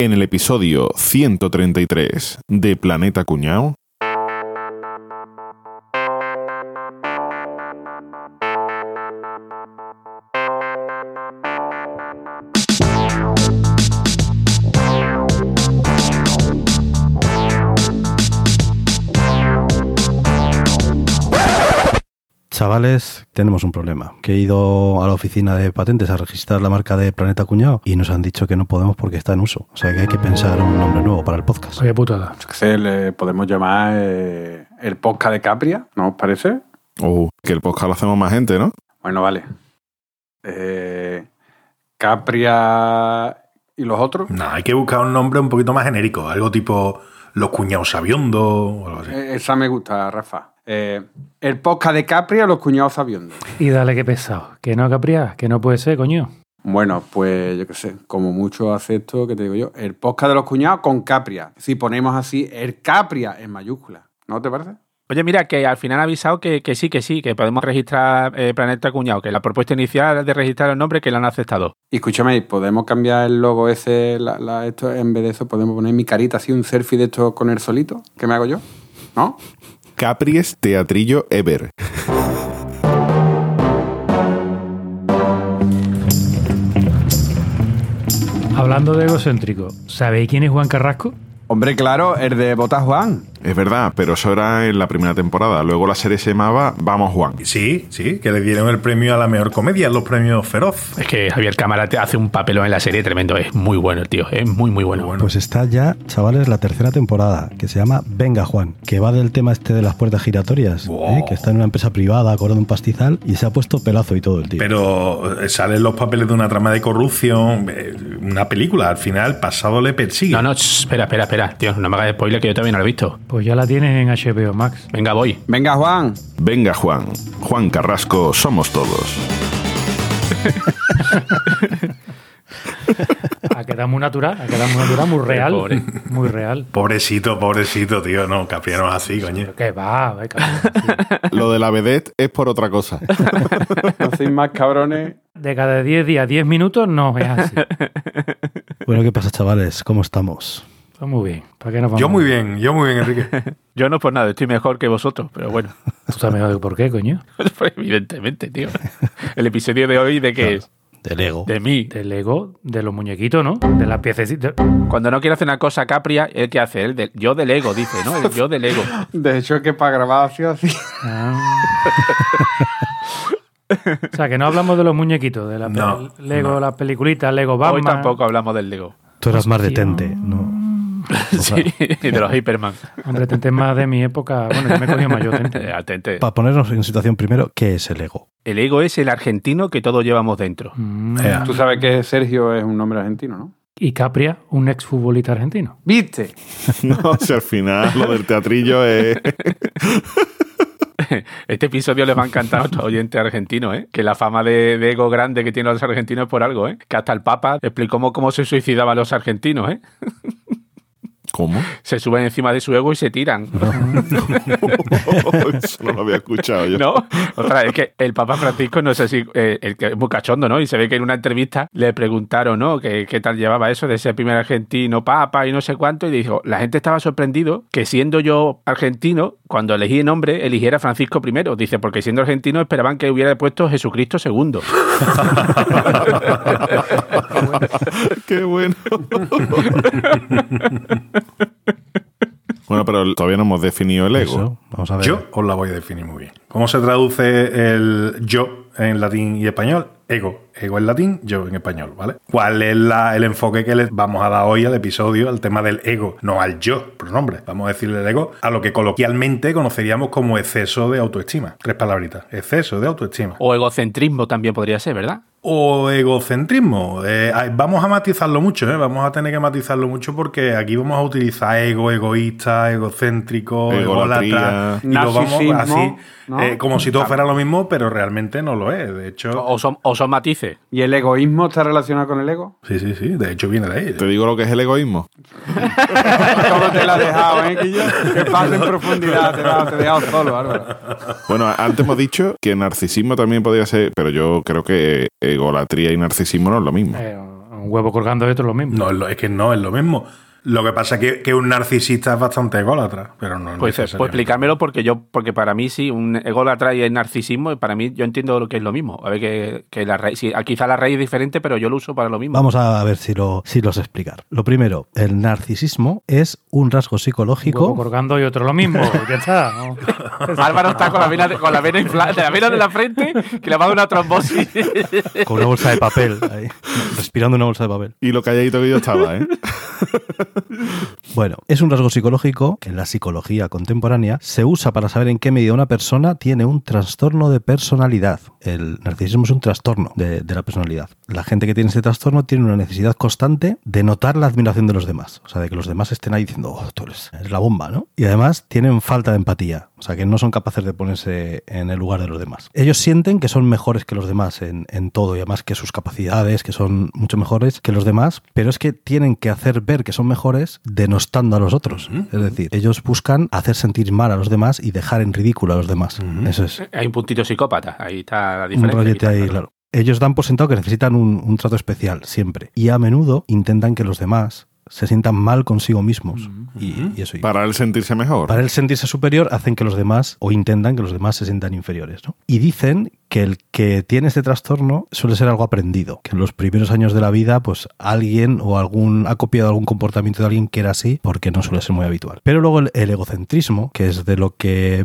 En el episodio 133 de Planeta Cuñao. Chavales, tenemos un problema. Que he ido a la oficina de patentes a registrar la marca de Planeta Cuñado y nos han dicho que no podemos porque está en uso. O sea que hay que pensar un nombre nuevo para el podcast. Oye, putada. Le podemos llamar eh, el podcast de Capria, ¿no os parece? Oh, que el podcast lo hacemos más gente, ¿no? Bueno, vale. Eh, Capria y los otros. No, hay que buscar un nombre un poquito más genérico, algo tipo Los Cuñados Sabiondo o algo así. Eh, esa me gusta, Rafa. Eh, el podcast de Capria, los cuñados sabiondos. Y dale que pesado. Que no, Capria, que no puede ser, coño. Bueno, pues yo qué sé, como mucho hace esto que te digo yo, el podcast de los cuñados con Capria. Si ponemos así, el Capria en mayúscula. ¿No te parece? Oye, mira, que al final ha avisado que, que sí, que sí, que podemos registrar eh, Planeta Cuñado, que la propuesta inicial de registrar el nombre que la han aceptado. Y escúchame, podemos cambiar el logo ese, la- la- esto, en vez de eso, podemos poner mi carita así, un selfie de esto con el solito, que me hago yo, ¿no? Capries Teatrillo Ever. Hablando de egocéntrico, ¿sabéis quién es Juan Carrasco? Hombre, claro, el de Botas Juan. Es verdad, pero eso era en la primera temporada. Luego la serie se llamaba Vamos Juan. Sí, sí, que le dieron el premio a la mejor comedia, los premios Feroz. Es que Javier Cámara te hace un papelón en la serie tremendo. Es muy bueno el tío, es muy, muy bueno. Pues está ya, chavales, la tercera temporada, que se llama Venga Juan, que va del tema este de las puertas giratorias, Wow. ¿eh? que está en una empresa privada cobrando un pastizal y se ha puesto pelazo y todo el tío. Pero eh, salen los papeles de una trama de corrupción, eh, una película, al final pasado le persigue. No, no, espera, espera, espera. Tío, no me hagas spoiler que yo todavía no lo he visto. Pues ya la tienes en HBO Max. Venga, voy. Venga, Juan. Venga Juan. Juan Carrasco somos todos. Ha quedado muy natural, ha quedado muy natural, muy real. Pobre. Muy real. Pobrecito, pobrecito, tío, no, Capria no es así, coño. Que va, ve, cabrón. Lo de la vedette es por otra cosa. No sois más cabrones. De cada 10 días, 10 minutos, no es así. Bueno, ¿qué pasa, chavales? ¿Cómo estamos? Pues muy bien. ¿Para qué nos vamos? Yo muy bien, yo muy bien, Enrique. Yo no por nada, estoy mejor que vosotros, pero bueno. ¿Tú sabes mejor por qué, coño? Pues evidentemente, tío. El episodio de hoy, ¿de qué es? Del ego. De mí. Del Lego, de los muñequitos, ¿no? De las piececitas. Cuando no quiere hacer una cosa Capria, ¿el qué hace? El de- yo del ego, dice, ¿no? El yo del ego. De hecho, es que para grabar así, así. Ah. o sea, que no hablamos de los muñequitos, de la pe- No, Lego, no. las peliculitas, Lego Batman. Hoy tampoco hablamos del Lego. Tú eras más de Hostia. Tente, ¿no? Sí, de los Hyperman. Hombre, Tente es más de mi época. Bueno, yo me he cogido mayor Eh, Tente. atente. Para ponernos en situación primero, ¿qué es el ego? El ego es el argentino que todos llevamos dentro. Mm. Tú sabes que Sergio es un nombre argentino, ¿no? Y Capria, un exfutbolista argentino. ¿Viste? No, si al final lo del teatrillo es... Este episodio les va a encantar a nuestros oyentes argentinos, ¿eh? Que la fama de, de ego grande que tienen los argentinos es por algo, ¿eh? Que hasta el Papa explicó cómo, cómo se suicidaban los argentinos, ¿eh? ¿Cómo? Se suben encima de su ego y se tiran. Eso no lo había escuchado yo. ¿No? Otra, es que el Papa Francisco, no sé si, eh, el que es muy cachondo, ¿no? Y se ve que en una entrevista le preguntaron, ¿no? ¿Qué, qué tal llevaba eso de ser primer argentino Papa y no sé cuánto? Y dijo, la gente estaba sorprendido que siendo yo argentino, cuando elegí el nombre, eligiera Francisco I. Dice, porque siendo argentino esperaban que hubiera puesto Jesucristo II. Qué bueno. bueno, pero todavía no hemos definido el ego. Eso, vamos a ver. Yo os la voy a definir muy bien. ¿Cómo se traduce el yo en latín y español? Ego. Ego en latín, yo en español, ¿vale? ¿Cuál es la- el enfoque que le vamos a dar hoy al episodio, al tema del ego? No al yo, pronombre. Vamos a decirle el ego a lo que coloquialmente conoceríamos como exceso de autoestima. Tres palabritas. Exceso de autoestima. O egocentrismo también podría ser, ¿verdad? O egocentrismo. Eh, vamos a matizarlo mucho, ¿eh? Vamos a tener que matizarlo mucho porque aquí vamos a utilizar ego, egoísta, egocéntrico, ególatra. Y lo vamos Narcisismo, así, ¿no? eh, como si todo fuera lo mismo, pero realmente no lo es. De hecho, O son, o son matices. ¿Y el egoísmo está relacionado con el ego? sí, sí, sí. De hecho, viene de ahí. Te digo lo que es el egoísmo. ¿Cómo te la has dejado, eh, Quillo? Que pase en profundidad, te he dejado solo, Álvaro. Bueno, antes hemos dicho que narcisismo también podría ser, pero yo creo que egolatría y narcisismo no es lo mismo. Eh, un huevo colgando de otro es lo mismo. No, es lo- es que no es lo mismo. Lo que pasa es que, que un narcisista es bastante ególatra, pero no Pues, pues necesariamente. explícamelo porque yo, porque para mí sí, un ególatra y el narcisismo, para mí yo entiendo lo que es lo mismo. A ver que, que la raíz, sí, quizá la raíz es diferente, pero yo lo uso para lo mismo. Vamos a ver si lo, si los explicar. Lo primero, el narcisismo es un rasgo Un psicológico. colgando y otro lo mismo. ya está. ¿no? Álvaro está con la vena, de- con la vena inflada, de la vena de la frente, que le va a dar una trombosis. Con una bolsa de papel, ahí, respirando una bolsa de papel. Y lo calladito que yo estaba, ¿eh? Bueno, es un rasgo psicológico que en la psicología contemporánea se usa para saber en qué medida una persona tiene un trastorno de personalidad. El narcisismo es un trastorno de, de la personalidad. La gente que tiene ese trastorno tiene una necesidad constante de notar la admiración de los demás. O sea, de que los demás estén ahí diciendo, oh, tú eres, eres la bomba, ¿no? Y además tienen falta de empatía. O sea, que no son capaces de ponerse en el lugar de los demás. Ellos sienten que son mejores que los demás en, en todo y además que sus capacidades, que son mucho mejores que los demás, pero es que tienen que hacer ver que son mejores denostando a los otros. Es decir, ellos buscan hacer sentir mal a los demás y dejar en ridículo a los demás. Eso es Hay un puntito psicópata, ahí está la un diferencia. rollete quizá, ahí, claro. claro. Ellos dan por sentado que necesitan un, un trato especial, siempre. Y a menudo intentan que los demás se sientan mal consigo mismos. y, y eso. y- Para él sentirse mejor. para él sentirse superior, hacen que los demás, o intentan que los demás se sientan inferiores. ¿no? Y dicen que el que tiene este trastorno suele ser algo aprendido, que en los primeros años de la vida, pues alguien o algún ha copiado algún comportamiento de alguien que era así, porque no suele ser muy habitual. Pero luego el, el egocentrismo, que es de lo que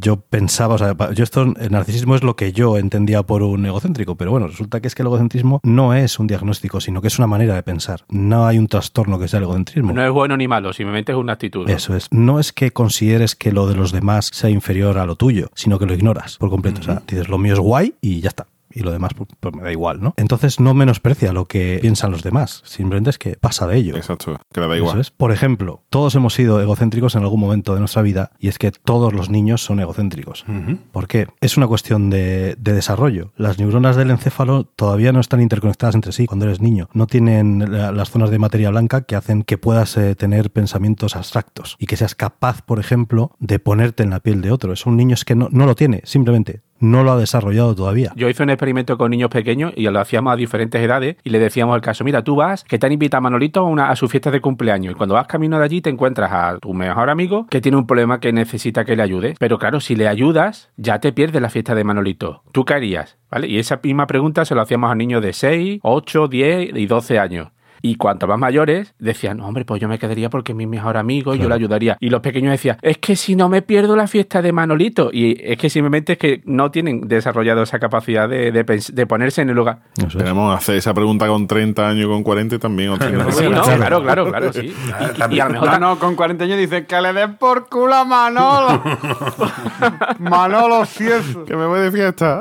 yo pensaba, o sea, yo esto, el narcisismo es lo que yo entendía por un egocéntrico, pero bueno, resulta que es que el egocentrismo no es un diagnóstico, sino que es una manera de pensar. No hay un trastorno que sea el egocentrismo. No es bueno ni malo, simplemente es una actitud. ¿no? Eso es. No es que consideres que lo de los demás sea inferior a lo tuyo, sino que lo ignoras por completo. O sea, dices, lo mío es guay y ya está. Y lo demás pues, pues me da igual, ¿no? Entonces no menosprecia lo que piensan los demás. Simplemente es que pasa de ello. Exacto, que le da Eso igual. es. Por ejemplo, todos hemos sido egocéntricos en algún momento de nuestra vida y es que todos los niños son egocéntricos. Ujú. ¿Por qué? Es una cuestión de, de desarrollo. Las neuronas del encéfalo todavía no están interconectadas entre sí cuando eres niño. No tienen la- las zonas de materia blanca que hacen que puedas eh, tener pensamientos abstractos y que seas capaz, por ejemplo, de ponerte en la piel de otro. Es un niño es que no, no lo tiene, simplemente no lo ha desarrollado todavía. Yo hice un experimento con niños pequeños y lo hacíamos a diferentes edades y le decíamos al caso, mira, tú vas, que te han invitado a Manolito a, una, a su fiesta de cumpleaños y cuando vas camino de allí te encuentras a tu mejor amigo que tiene un problema que necesita que le ayudes. Pero claro, si le ayudas, ya te pierdes la fiesta de Manolito. ¿Tú qué harías? ¿Vale? Y esa misma pregunta se lo hacíamos a niños de 6, 8, 10 y 12 años. Y cuanto más mayores, decían, "No, hombre, pues yo me quedaría porque es mi mejor amigo y yo le ayudaría. Y los pequeños decían, es que si no me pierdo la fiesta de Manolito. Y es que simplemente es que no tienen desarrollado esa capacidad de, de pens- de ponerse en el lugar. Eso es. Tenemos hacer esa pregunta con 30 años, con 40 y también. vez. Sí, no, claro. claro, claro, sí. Y, y a lo mejor No, no, con 40 años dice que le den por culo a Manolo. Manolo, si que me voy de fiesta.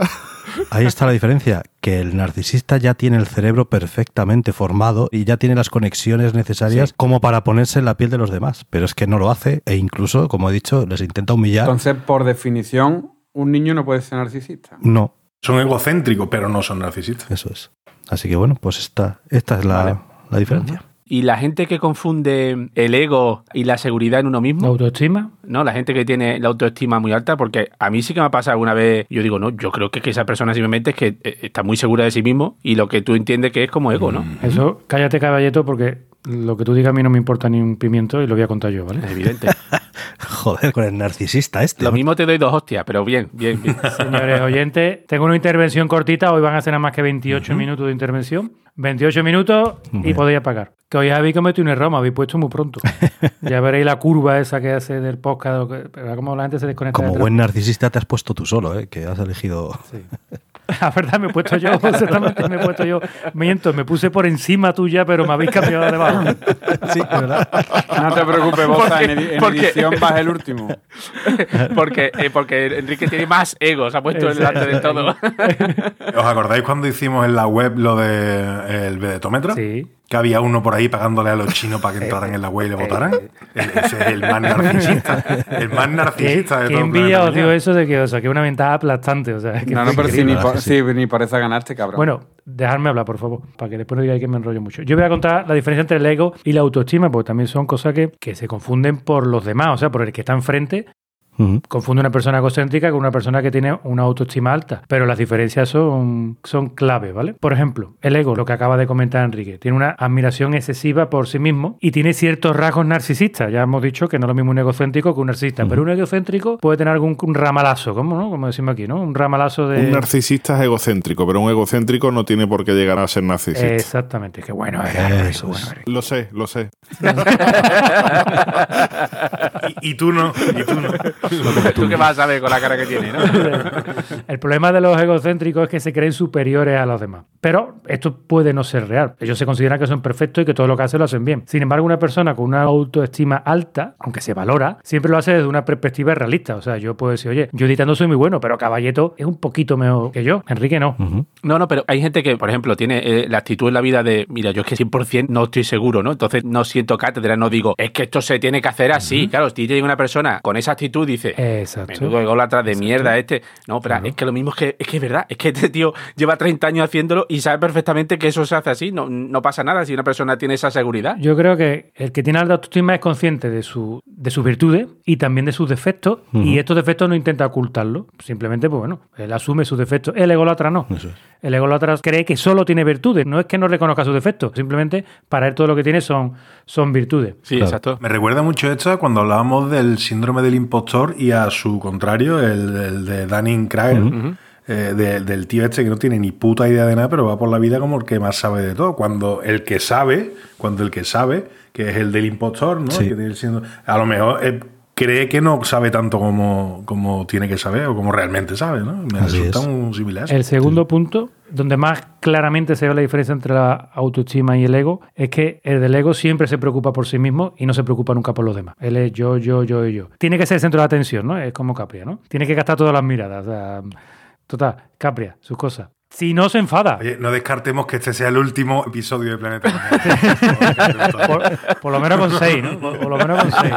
Ahí está la diferencia, que el narcisista ya tiene el cerebro perfectamente formado y ya tiene las conexiones necesarias como para ponerse en la piel de los demás, pero es que no lo hace e incluso, como he dicho, les intenta humillar. Entonces, por definición, un niño no puede ser narcisista. No, Son egocéntricos, pero no son narcisistas. eso es. Así que bueno, pues esta, esta es la, Vale. la diferencia. Y la gente que confunde el ego y la seguridad en uno ¿La mismo, autoestima? ¿no? La gente que tiene la autoestima muy alta, porque a mí sí que me ha pasado alguna vez, yo digo, no, yo creo que, es que esa persona simplemente es que eh, está muy segura de sí mismo y lo que tú entiendes que es como ego, ¿no? Eso, cállate caballeto porque lo que tú digas a mí no me importa ni un pimiento y lo voy a contar yo, ¿vale? Es evidente. Joder, con el narcisista este. Lo mismo te doy dos hostias, pero bien, bien, bien. Señores oyentes, tengo una intervención cortita, hoy van a ser nada más que 28 minutos de intervención. 28 minutos y podéis apagar. Que hoy habéis cometido un error, me habéis puesto muy pronto. ya veréis la curva esa que hace del podcast, como la gente se desconecta. Como buen narcisista te has puesto tú solo, ¿eh? que has elegido... La verdad, me he puesto yo, exactamente, me he puesto yo. Miento, me puse por encima tuya, pero me habéis cambiado debajo. sí, verdad. No te preocupes, Boza, en, edi- en Porque- edición vas el último. Porque, eh, porque Enrique tiene más ego, se ha puesto delante de todo. ¿Os acordáis cuando hicimos en la web lo de el vedetómetro? Sí. Que había uno por ahí pagándole a los chinos para que entraran en la web y le votaran. Ese es el más narcisista. El más Qué, narcisista de qué todo el envidia os dio Mundial. eso de que os saqué una ventaja aplastante. O sea, que No, no, pero sí, increíble. ni, por, sí, ni por esa ganaste, cabrón. Bueno, dejadme hablar, por favor, para que después no digáis que me enrollo mucho. Yo voy a contar la diferencia entre el ego y la autoestima, porque también son cosas que, que se confunden por los demás, o sea, por el que está enfrente Confunde una persona egocéntrica con una persona que tiene una autoestima alta, pero las diferencias son, son clave, ¿vale? Por ejemplo, el ego, lo que acaba de comentar Enrique, tiene una admiración excesiva por sí mismo y tiene ciertos rasgos narcisistas. Ya hemos dicho que no es lo mismo un egocéntrico que un narcisista, pero un egocéntrico puede tener algún un ramalazo, ¿cómo, no? Como decimos aquí, ¿no? Un ramalazo de... Un narcisista es egocéntrico, pero un egocéntrico no tiene por qué llegar a ser narcisista. Exactamente, qué bueno Álvaro, Eso bueno. Lo sé, lo sé. Y, tú no, y tú no. ¿Tú qué vas a saber con la cara que tiene, no? El problema de los egocéntricos es que se creen superiores a los demás. Pero esto puede no ser real. Ellos se consideran que son perfectos y que todo lo que hacen lo hacen bien. Sin embargo, una persona con una autoestima alta, aunque se valora, siempre lo hace desde una perspectiva realista. O sea, yo puedo decir, oye, yo editando soy muy bueno, pero Caballeto es un poquito mejor que yo. Enrique no. No, no, pero hay gente que, por ejemplo, tiene eh, la actitud en la vida de, mira, yo es que 100% no estoy seguro, ¿no? Entonces no siento cátedra, no digo, es que esto se tiene que hacer así. Claro, si llega una persona con esa actitud, dice, Exacto. menudo ególatra de mierda este. No, pero es que lo mismo es que, es que es verdad, es que este tío lleva 30 años haciéndolo y sabe perfectamente que eso se hace así, no, no pasa nada si una persona tiene esa seguridad. Yo creo que el que tiene alta autoestima es consciente de, su, de sus virtudes y también de sus defectos, y estos defectos no intenta ocultarlos. Simplemente, pues bueno, él asume sus defectos. El ególatra no. Eso es. El ególatra cree que solo tiene virtudes. No es que no reconozca sus defectos, simplemente para él todo lo que tiene son, son virtudes. Sí, Claro. exacto. Me recuerda mucho esto a cuando hablábamos del síndrome del impostor y a su contrario, el, el de Dunning-Kruger. eh, de- del tío este que no tiene ni puta idea de nada, pero va por la vida como el que más sabe de todo. Cuando el que sabe, cuando el que sabe, que es el del impostor, ¿no? Sí. Que tiene siendo- a lo mejor eh, cree que no sabe tanto como, como tiene que saber o como realmente sabe, ¿no? Me Así resulta es. muy similar. El segundo punto, donde más claramente se ve la diferencia entre la autoestima y el ego, es que el del ego siempre se preocupa por sí mismo y no se preocupa nunca por los demás. Él es yo, yo, yo y yo. Tiene que ser el centro de atención, ¿no? Es como Capria, ¿no? Tiene que gastar todas las miradas. o sea, total, Capria, sus cosas. Si no se enfada. Oye, no descartemos que este sea el último episodio de Planeta. Por, por lo menos con seis, ¿no? Por, por lo menos con seis.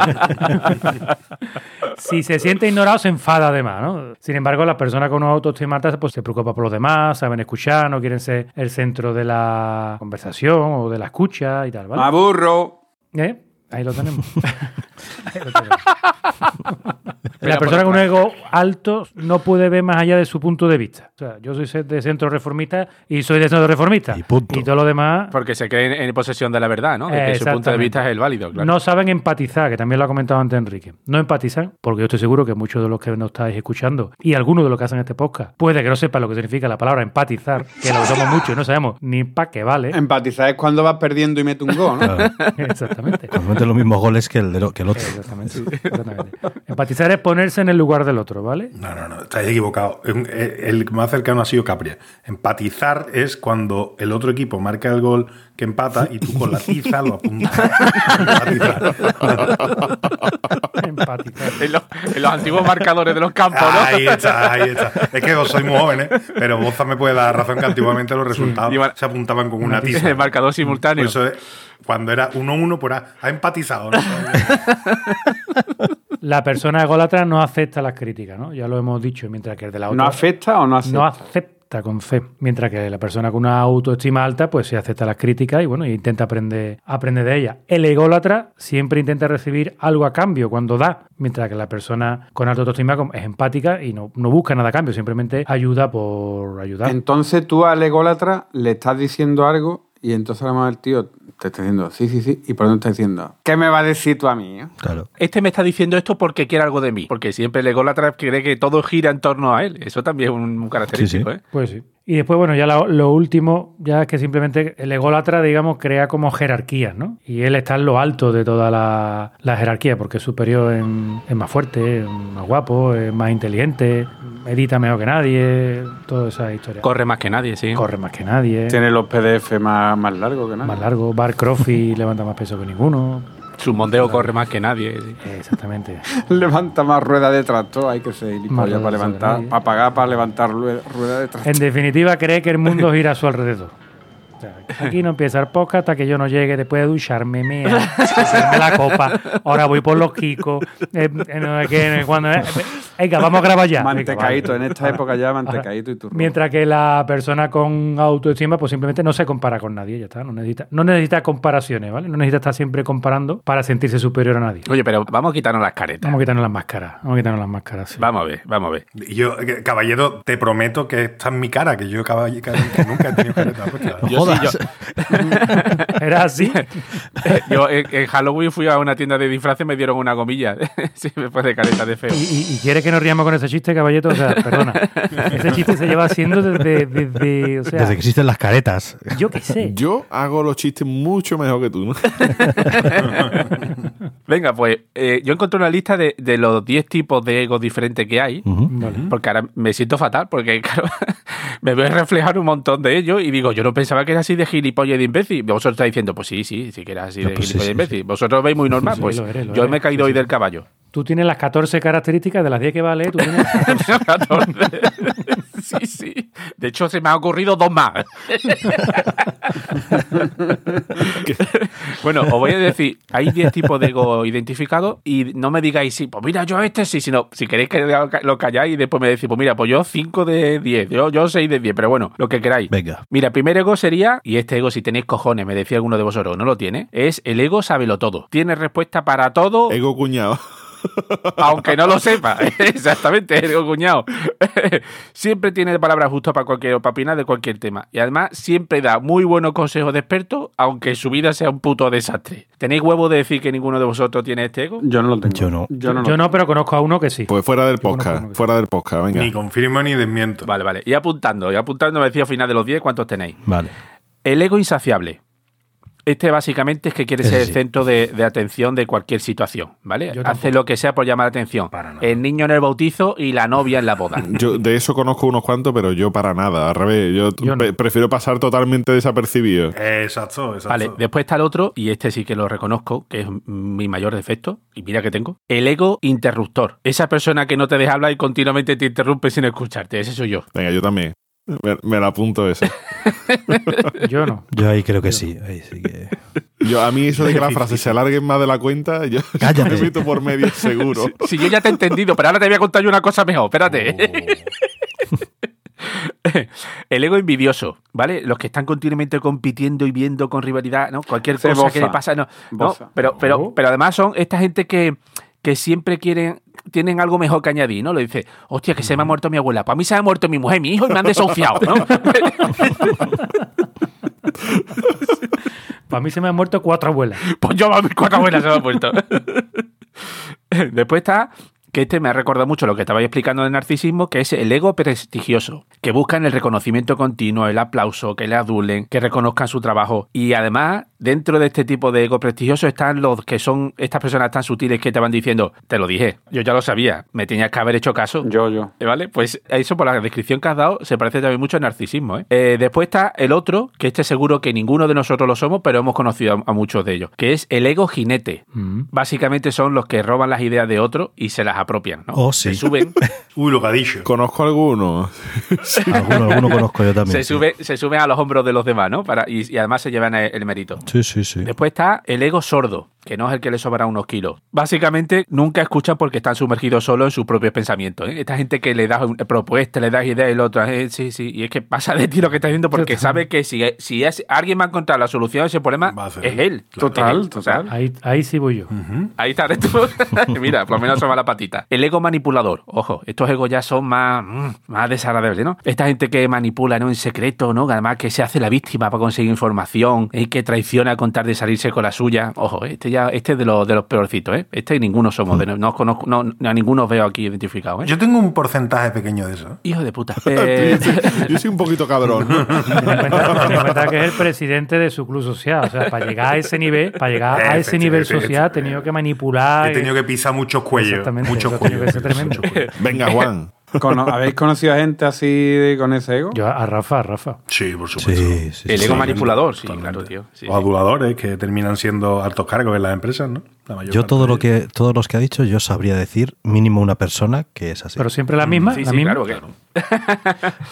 si se siente ignorado, se enfada además, ¿no? Sin embargo, las personas con una autoestima alta pues, se preocupan por los demás, saben escuchar, no quieren ser el centro de la conversación o de la escucha y tal, ¿vale? aburro. ¿Eh? Ahí lo tenemos. Ahí lo tenemos. La persona con un ego alto no puede ver más allá de su punto de vista. O sea, yo soy de centro reformista y soy de centro reformista. Y punto. todo lo demás Porque se creen en posesión de la verdad, ¿no? De que su punto de vista es el válido, claro. No saben empatizar, que también lo ha comentado antes Enrique. No empatizan, porque yo estoy seguro que muchos de los que nos estáis escuchando y algunos de los que hacen este podcast puede que no sepan lo que significa la palabra empatizar, que la usamos mucho y no sabemos ni para qué vale. Empatizar es cuando vas perdiendo y mete un gol, ¿no? Exactamente. Cuando mete los mismos goles que el, de- que el otro. Exactamente. Exactamente. Empatizar es ponerse en el lugar del otro, ¿vale? No, no, no, estáis equivocados. Es un- eh, El más cercano ha sido Capria. Empatizar es cuando el otro equipo marca el gol que empata y tú con la tiza lo apuntas. Empatizar. Empatizar. En, los, en los antiguos marcadores de los campos, ¿no? Ahí está, ahí está. Es que vos sois muy jóvenes, pero Boza me puede dar razón que antiguamente los resultados se apuntaban con una tiza. El marcador simultáneo. eso es- cuando era 1-1, pues era, ha empatizado. ¿no? La persona ególatra no acepta las críticas, ¿no? Ya lo hemos dicho, mientras que el de la otra ¿No afecta o no acepta? no acepta con fe. Mientras que la persona con una autoestima alta, pues sí acepta las críticas y bueno, intenta aprender, aprender de ellas. El ególatra siempre intenta recibir algo a cambio cuando da, mientras que la persona con alta autoestima es empática y no, no busca nada a cambio, simplemente ayuda por ayudar. Entonces tú al ególatra le estás diciendo algo y entonces a lo mejor el tío te está diciendo sí, sí, sí, y por dentro está diciendo ¿qué me va a decir tú a mí? eh?". Claro. Este me está diciendo esto porque quiere algo de mí. Porque siempre el ególatra cree que todo gira en torno a él. Eso también es un, un característico, Sí, sí. ¿eh? Pues sí. Y después, bueno, ya lo, lo último, ya es que simplemente el ególatra, digamos, crea como jerarquías, ¿no? Y él está en lo alto de toda la, la jerarquía, porque es superior, en- es más fuerte, es más guapo, es más inteligente, edita mejor que nadie, toda esa historia. Corre más que nadie, sí. Corre más que nadie, Tiene los PDF más, más largos que nada. más largo, Bar Crofty levanta más peso que ninguno. Su mondeo corre más que nadie. sí. Exactamente. Levanta más rueda de tractor, hay que ser para levantar, para pagar para levantar rue- rueda de tractor. En definitiva, cree que el mundo gira a su alrededor. Aquí no empieza el podcast hasta que yo no llegue después de ducharme, mea, hacerme la copa. Ahora voy por los kikos. eh, eh, sé cuándo, eh. Venga, vamos a grabar ya. Mantecaíto, en esta época ya mantecaíto y turrón. Mientras que la persona con autoestima, pues simplemente no se compara con nadie, ya está. No necesita, no necesita comparaciones, ¿vale? No necesita estar siempre comparando para sentirse superior a nadie. Oye, pero vamos a quitarnos las caretas. Vamos a quitarnos las máscaras. Vamos a quitarnos las máscaras. sí. Vamos a ver, vamos a ver. Yo, eh, caballero, te prometo que está en mi cara, que yo caball- que, nunca he tenido careta Yo Era así. Yo en, en Halloween fui a una tienda de disfraces y me dieron una gomilla. sí, me pone careta de feo. ¿Y, y, y quiere que nos riamos con ese chiste, caballeto? O sea, perdona. Ese chiste se lleva haciendo desde, desde o sea, Desde que existen las caretas. yo qué sé. Yo hago los chistes mucho mejor que tú, ¿no? Venga, pues eh, yo encontré una lista de, de los 10 tipos de egos diferentes que hay. Vale. Porque ahora me siento fatal, porque claro, me veo reflejar un montón de ellos y digo, yo no pensaba que así de gilipollas y de imbécil. Vosotros estáis diciendo, pues sí, sí, sí que así No, de pues sí, y de imbécil. Vosotros veis muy normal, pues lo eres, lo yo eres. me he caído hoy del caballo. Tú tienes las 14 características de las 10 que vale, tú tienes 14. sí, sí. De hecho, se me ha ocurrido dos más. bueno, os voy a decir, hay 10 tipos de ego identificados y no me digáis, sí, pues mira, yo este sí, sino si queréis que lo calláis y después me decís, pues mira, pues yo 5 de 10, yo, yo 6 de 10, pero bueno, lo que queráis. Venga. Mira, primer ego sería, y este ego si tenéis cojones, me decía alguno de vosotros, no lo tiene, es el ego sábelo todo. Tiene respuesta para todo, Ego cuñado. aunque no lo sepa. Exactamente, el ego cuñado. siempre tiene palabras justas para cualquier para opinar de cualquier tema. Y además siempre da muy buenos consejos de experto, aunque su vida sea un puto desastre. ¿Tenéis huevo de decir que ninguno de vosotros tiene este ego? Yo no lo tengo. Yo no. Yo no, lo Yo no, pero conozco a uno que sí. Pues fuera del Yo podcast. Fuera del podcast, venga. Ni confirmo ni desmiento. Vale, vale. Y apuntando, y apuntando me decía al final de los 10 cuántos tenéis. Vale. El ego insaciable. Este básicamente es que quiere Ese ser el sí. centro de, de atención de cualquier situación, ¿vale? Yo Hace tampoco. lo que sea por llamar la atención. Para nada. El niño en el bautizo y la novia en la boda. Yo de eso conozco unos cuantos, pero yo para nada. Al revés, yo, Yo no. pre- prefiero pasar totalmente desapercibido. Exacto, exacto. Vale, después está el otro, y este sí que lo reconozco, que es mi mayor defecto, y mira que tengo. El ego interruptor. Esa persona que no te deja hablar y continuamente te interrumpe sin escucharte. Ese soy yo. Venga, yo también. Me, me la apunto eso. Yo no. Yo ahí creo que sí. Ahí sí que... Yo, a mí eso de que las frases se alarguen más de la cuenta, yo Cállate. me meto por medio seguro. Si yo ya te he entendido, pero ahora te voy a contar yo una cosa mejor. Espérate. El ego envidioso, ¿vale? Los que están continuamente compitiendo y viendo con rivalidad, ¿no? Cualquier cosa que le pasa, no. no, pero, pero, Oh. pero además son esta gente que, que siempre quieren, tienen algo mejor que añadir, ¿no? Le dice, hostia, que se me ha muerto mi abuela. Para mí se me ha muerto mi mujer, mi hijo y me han desahuciado, ¿no? Para mí se me han muerto cuatro abuelas. Pues yo a mis cuatro abuelas se me han muerto. Después está que este me ha recordado mucho lo que estabais explicando del narcisismo, que es el ego prestigioso, que buscan el reconocimiento continuo, el aplauso, que le adulen, que reconozcan su trabajo. Y además, dentro de este tipo de ego prestigioso están los que son estas personas tan sutiles que te van diciendo, te lo dije, yo ya lo sabía, me tenías que haber hecho caso. Yo, yo. Eh, ¿Vale? Pues eso por la descripción que has dado se parece también mucho al narcisismo. ¿eh? Eh, después está el otro, que este seguro que ninguno de nosotros lo somos, pero hemos conocido a, a muchos de ellos, que es el ego jinete. Mm. Básicamente son los que roban las ideas de otro y se las apropian. ¿no? Oh, sí. Se suben, Uy, lo que ha dicho. Conozco algunos. Alguno, alguno conozco yo también. se, sí. sube, se suben a los hombros de los demás, ¿no? Para, y, y además se llevan el, el mérito. Sí, sí, sí. Después está el ego sordo, que no es el que le sobra unos kilos. Básicamente nunca escuchan porque están sumergidos solo en sus propios pensamientos. ¿eh? Esta gente que le das propuestas, le das ideas y el otro, eh, sí, sí, y es que pasa de ti lo que está diciendo porque sabe que si, si es, alguien va a encontrar la solución a ese problema, a es él. Total, Es él. Total. Ahí, ahí sí voy yo. Ahí está tú. Mira, por lo menos asoma la patita. El ego manipulador. Ojo, estos egos ya son más, mm, más desagradables, ¿no? Esta gente que manipula ¿no? en secreto, ¿no? Además que se hace la víctima para conseguir información y que traiciona con tal de salirse con la suya. Ojo, este ya, este es de los, de los peorcitos, ¿eh? Este ninguno somos, de, no, os conozco, no, a ninguno os veo aquí identificado, ¿eh? Yo tengo un porcentaje pequeño de eso. Hijo de puta. Eh, Yo soy un poquito cabrón. Ten en cuenta, que es el presidente de su club social. O sea, para llegar a ese nivel, para llegar a ese nivel social, ha tenido que manipular. He tenido que pisar muchos cuellos. Muchos tremendo. Venga, Juan. Cono- ¿Habéis conocido a gente así de- con ese ego? Yo a Rafa, a Rafa. Sí, por supuesto. Sí, sí, el sí. ego Sí, manipulador, sí, totalmente. claro, tío. Sí. aduladores que terminan siendo altos cargos en las empresas, ¿no? La mayor Yo todo lo que, todos los que ha dicho, yo sabría decir mínimo una persona que es así. Pero siempre la misma. Sí, la sí, misma. claro que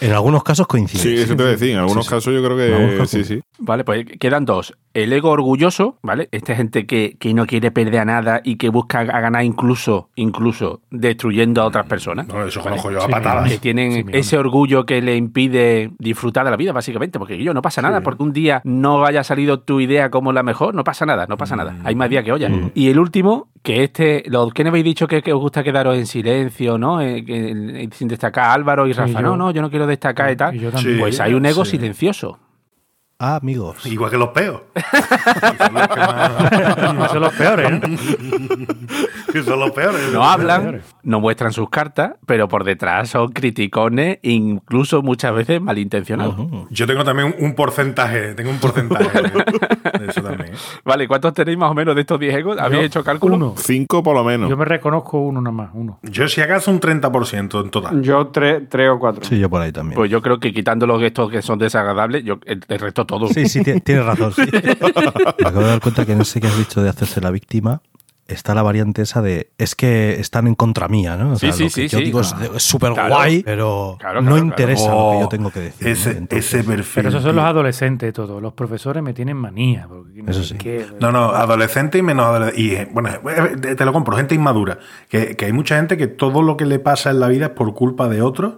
en algunos casos coincide. Sí, eso te voy a decir. En algunos casos yo creo que casos. sí, sí. Vale, pues quedan dos. el ego orgulloso, ¿vale? Esta gente que, que no quiere perder a nada y que busca a ganar incluso, incluso destruyendo a otras personas. No, eso conozco yo a Sí, patadas. Que tienen ese orgullo que le impide disfrutar de la vida, básicamente. Porque yo no pasa nada, porque un día no haya salido tu idea como la mejor, no pasa nada, no pasa nada. Hay más días que olla. Y el último, que este, lo que me habéis dicho que, que os gusta quedaros en silencio, ¿no? Eh, eh, sin destacar Álvaro y Rafa. yo. no, no, yo no quiero destacar y tal. Y yo también. Sí. Pues hay un ego sí. silencioso. Ah, amigos. Igual que los peos. que son los que más- Esos son los peores, ¿no? que son los peores. No hablan, no muestran sus cartas, pero por detrás son criticones, incluso muchas veces malintencionados. Yo tengo también un porcentaje, tengo un porcentaje de eso también. Vale, ¿cuántos tenéis más o menos de estos 10 egos? ¿Habéis Yo, hecho cálculo? Uno. Cinco por lo menos. Yo me reconozco uno nada más, uno. Yo si acaso un 30% en total. Yo tres, tres o cuatro. Sí, yo por ahí también. Pues yo creo que quitando los estos que son desagradables, yo el, el resto todo. Sí, sí, ti- tienes razón. sí. Me acabo de dar cuenta que en ese que has dicho de hacerse la víctima está la variante esa de es que están en contra mía, ¿no? O Sí, sea, sí, lo que sí, yo sí. digo es- es súper Claro. guay, pero Claro, no claro, interesa claro. lo que Oh, yo tengo que decir. Ese, Entonces, ese perfil. Pero esos son los adolescentes todos. Los profesores me tienen manía. porque no Eso sé sí. qué. No, no, adolescente y menos adolescente. Y eh, bueno, eh, te te lo compro, gente inmadura. Que, que hay mucha gente que todo lo que le pasa en la vida es por culpa de otros,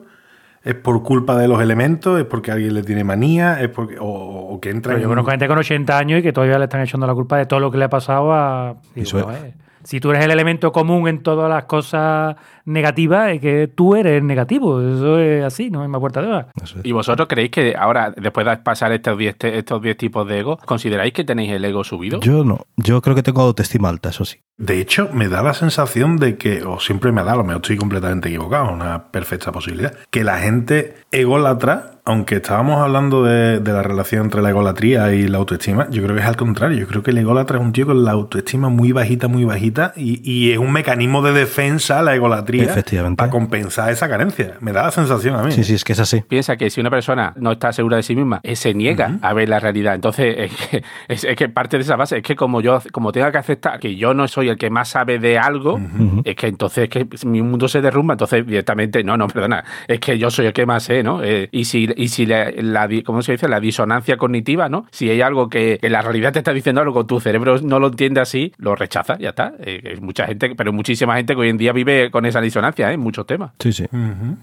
es por culpa de los elementos, es porque alguien le tiene manía, es porque. O, o que entra Pero yo en- conozco gente con 80 años y que todavía le están echando la culpa de todo lo que le ha pasado a. Digo, Eso es. eh, Si tú eres el elemento común en todas las cosas negativas, es que tú eres negativo. Eso es así, no hay más puerta de hoja. es. ¿Y vosotros creéis que ahora, después de pasar estos 10 te- estos 10 tipos de ego, consideráis que tenéis el ego subido? Yo no. Yo creo que tengo autoestima alta, eso sí. De hecho, me da la sensación de que, o siempre me da, a lo mejor estoy completamente equivocado, una perfecta posibilidad, que la gente ególatra, aunque estábamos hablando de, de la relación entre la egolatría y la autoestima, yo creo que es al contrario. Yo creo que el ególatra es un tío con la autoestima muy bajita, muy bajita, y, y es un mecanismo de defensa la egolatría Efectivamente. para compensar esa carencia. Me da la sensación a mí. Sí, sí, es que es así. Piensa que si una persona no está segura de sí misma, eh, se niega a ver la realidad. Entonces, es que, es, es que parte de esa base es que como yo como tenga que aceptar que yo no soy el que más sabe de algo, es que entonces es que mi mundo se derrumba. Entonces, directamente, no, no, perdona, es que yo soy el que más sé, ¿no? Eh, y si, y si la, la di- ¿cómo se dice? La disonancia cognitiva, ¿no? Si hay algo que, que la realidad te está diciendo algo, tu cerebro no lo entiende así, lo rechaza, ya está. Eh, mucha gente, pero muchísima gente que hoy en día vive con esa disonancia, ¿eh? En muchos temas. Sí, sí.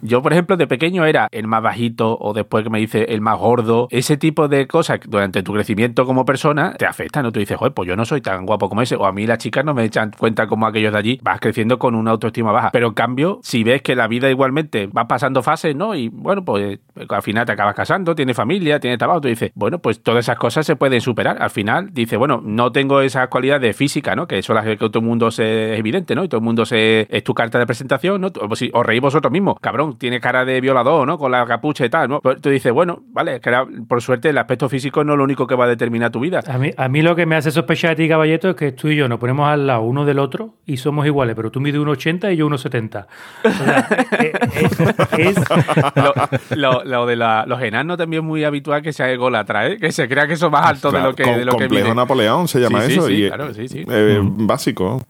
Yo, por ejemplo, de pequeño era el más bajito o después que me dice el más gordo. Ese tipo de cosas durante tu crecimiento como persona te afectan, ¿no? Tú dices, joder, pues yo no soy tan guapo como ese. O a mí las chicas no me echan cuenta como aquellos de allí. Vas creciendo con una autoestima baja. Pero en cambio, si ves que la vida igualmente va pasando fases, ¿no? Y bueno, pues al final te acabas casando, tienes familia, tienes trabajo. Tú dices, bueno, pues todas esas cosas se pueden superar. Al final, dice, bueno, no tengo esas cualidades físicas, ¿no? Que son las que todo el mundo se, es evidente, ¿no? Y todo el mundo se, es tu carta de presentación, ¿no? O si os reís vosotros mismos, cabrón, tiene cara de violador, ¿no? Con la capucha y tal, ¿no? Pues tú dices, bueno, vale, que era- por suerte el aspecto físico no es lo único que va a determinar tu vida. A mí, a mí lo que me hace sospechar de ti, Caballeto, es que tú y yo nos ponemos al lado uno del otro y somos iguales, pero tú mides 1,80 y yo 1,70. O sea, eh, es, es- lo, lo- lo de la- los enanos también es muy habitual que sea ególatra, ¿eh? Que se crea que son más altos de lo que, de lo que complejo. Napoleón se llama Sí, eso. sí, y, claro, sí, sí. eh, Básico.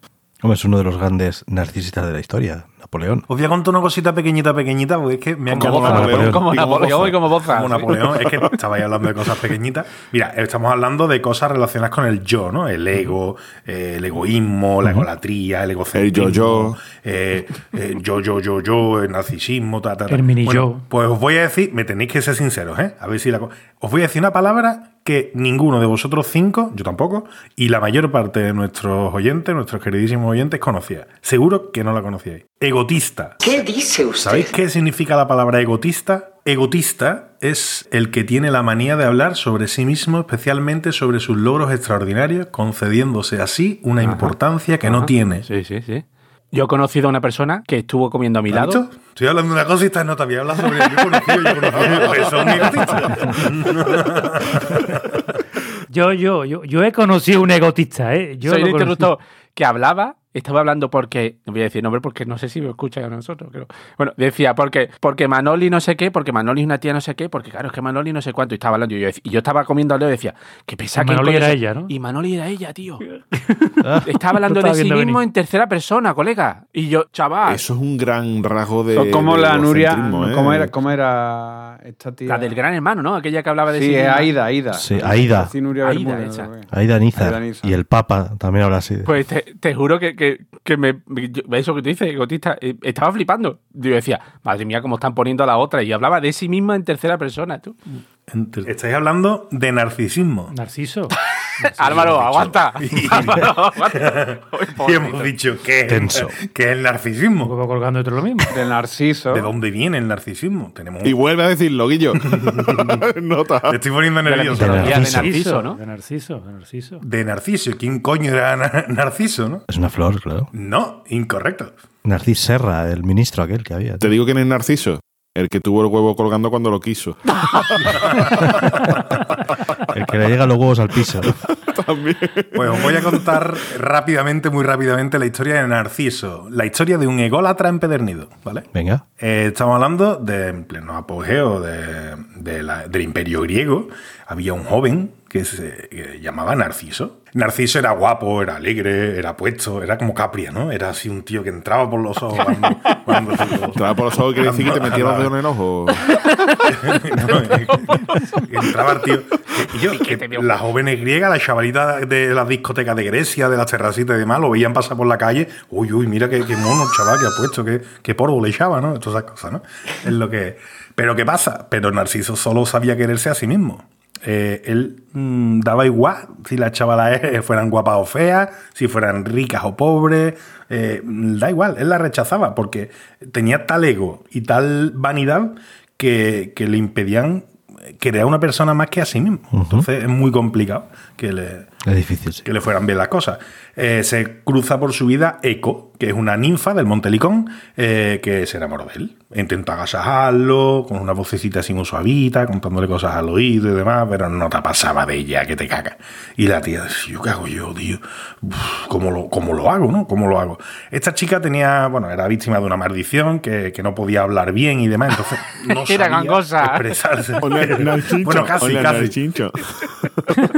Hombre, es uno de los grandes narcisistas de la historia, Napoleón. Os voy a contar una cosita pequeñita, pequeñita, porque es que me ha Como Napoleón. como Napoleón y como Boza. Como. Napoleón, es que estabais hablando de cosas pequeñitas. Mira, estamos hablando de cosas relacionadas con el yo, ¿no? El ego, eh, el egoísmo, la egolatría, el egocentrismo. El yo-yo. eh, eh, yo, yo, yo, yo, el narcisismo, ta, ta, ta. El mini Bueno, yo. Pues os voy a decir, me tenéis que ser sinceros, ¿eh? A ver si la. Os voy a decir una palabra que ninguno de vosotros cinco, yo tampoco, y la mayor parte de nuestros oyentes, nuestros queridísimos oyentes, conocía. Seguro que no la conocíais. Egotista. ¿Qué dice usted? ¿Sabéis qué significa la palabra egotista? Egotista es el que tiene la manía de hablar sobre sí mismo, especialmente sobre sus logros extraordinarios, concediéndose así una importancia que no tiene. Sí, sí, sí. Yo he conocido a una persona que estuvo comiendo a mi ¿Has lado. visto? Estoy hablando de una cosa y estás no había hablado sobre yo he conocido, yo he conocido. Pues son egotistas. yo, yo, yo, yo he conocido un egotista, ¿eh? Yo Soy el interruptor que hablaba estaba hablando porque, no voy a decir nombre porque no sé si lo escuchan a nosotros, pero bueno, decía porque, porque Manoli no sé qué, porque Manoli es una tía no sé qué, porque claro, es que Manoli no sé cuánto, y estaba hablando, y yo, y yo estaba comiendo al dedo y decía, que pesa que Manoli era ella, ¿no? Y Manoli era ella, tío. estaba hablando de sí mismo venir. en tercera persona, colega. Y yo, chaval, Eso es un gran rasgo de. Como de la Nuria. ¿eh? ¿cómo, era, ¿Cómo era esta tía? la del gran hermano, ¿no? Aquella que hablaba de sí Sí, es misma. Aida, Aida. Sí, Aida. Aida, Aida. Aida Nízar. Y el Papa también habla así. Pues te, te juro que, que, que me, eso que tú dices, egotista, eh, estaba flipando. Yo decía, madre mía, cómo están poniendo a la otra. Y hablaba de sí misma en tercera persona, tú. Estáis hablando de narcisismo. Narciso. Álvaro, aguanta. Álvaro, aguanta. Uy, Y hemos dicho que, Tenso. que el Un narcisismo. poco colgando otro lo mismo. De Narciso. ¿De dónde viene el narcisismo? Tenemos Y vuelve a decirlo, Guillo. Nota. Te estoy poniendo De la nervioso. mitología de Narciso. Narciso, ¿no? De Narciso, de Narciso. De Narciso. ¿Quién coño era Nar- Narciso, no? Es una flor, claro. No, incorrecto. Narcis Serra, el ministro aquel que había. Te digo quién es Narciso. El que tuvo el huevo colgando cuando lo quiso. Que le llega los huevos al piso. Pues os voy a contar rápidamente, muy rápidamente, la historia de Narciso. La historia de un ególatra empedernido, ¿vale? Venga. Eh, estamos hablando de en pleno apogeo de- de la- del imperio griego. Había un joven que se llamaba Narciso. Narciso era guapo, era alegre, era puesto, era como Capria, ¿no? Era así un tío que entraba por los ojos cuando... cuando- Entraba por los ojos quiere decir que te metía los dedos en el ojo. No, entraba el tío. Y yo, que las jóvenes griegas, las chavalitas de las discotecas de Grecia, de las terracitas y demás, lo veían pasar por la calle. Uy, uy, mira qué, qué mono, chaval, que ha puesto, qué, qué polvo le echaba, ¿no? Todas esas cosas, ¿no? Es lo que. Pero ¿qué pasa? Pero Narciso solo sabía quererse a sí mismo. Eh, él mm, daba igual si las chavalas eh, fueran guapas o feas, si fueran ricas o pobres, eh, da igual, él la rechazaba porque tenía tal ego y tal vanidad que, que le impedían querer a una persona más que a sí mismo. Entonces es muy complicado que le, Es difícil, sí. que le fueran bien las cosas. Eh, se cruza por su vida Eco, que es una ninfa del Monte Licón, eh, que se enamoró de él. Intenta agasajarlo, con una vocecita así muy suavita, contándole cosas al oído y demás, pero no te pasaba de ella, que te caga. Y la tía ¿yo qué hago yo, tío? Uf, ¿Cómo lo, cómo lo hago, no? ¿Cómo lo hago? Esta chica tenía, bueno, era víctima de una maldición, que, que no podía hablar bien y demás, entonces no Era sabía gangosa. expresarse. Hola, bueno, casi, Hola.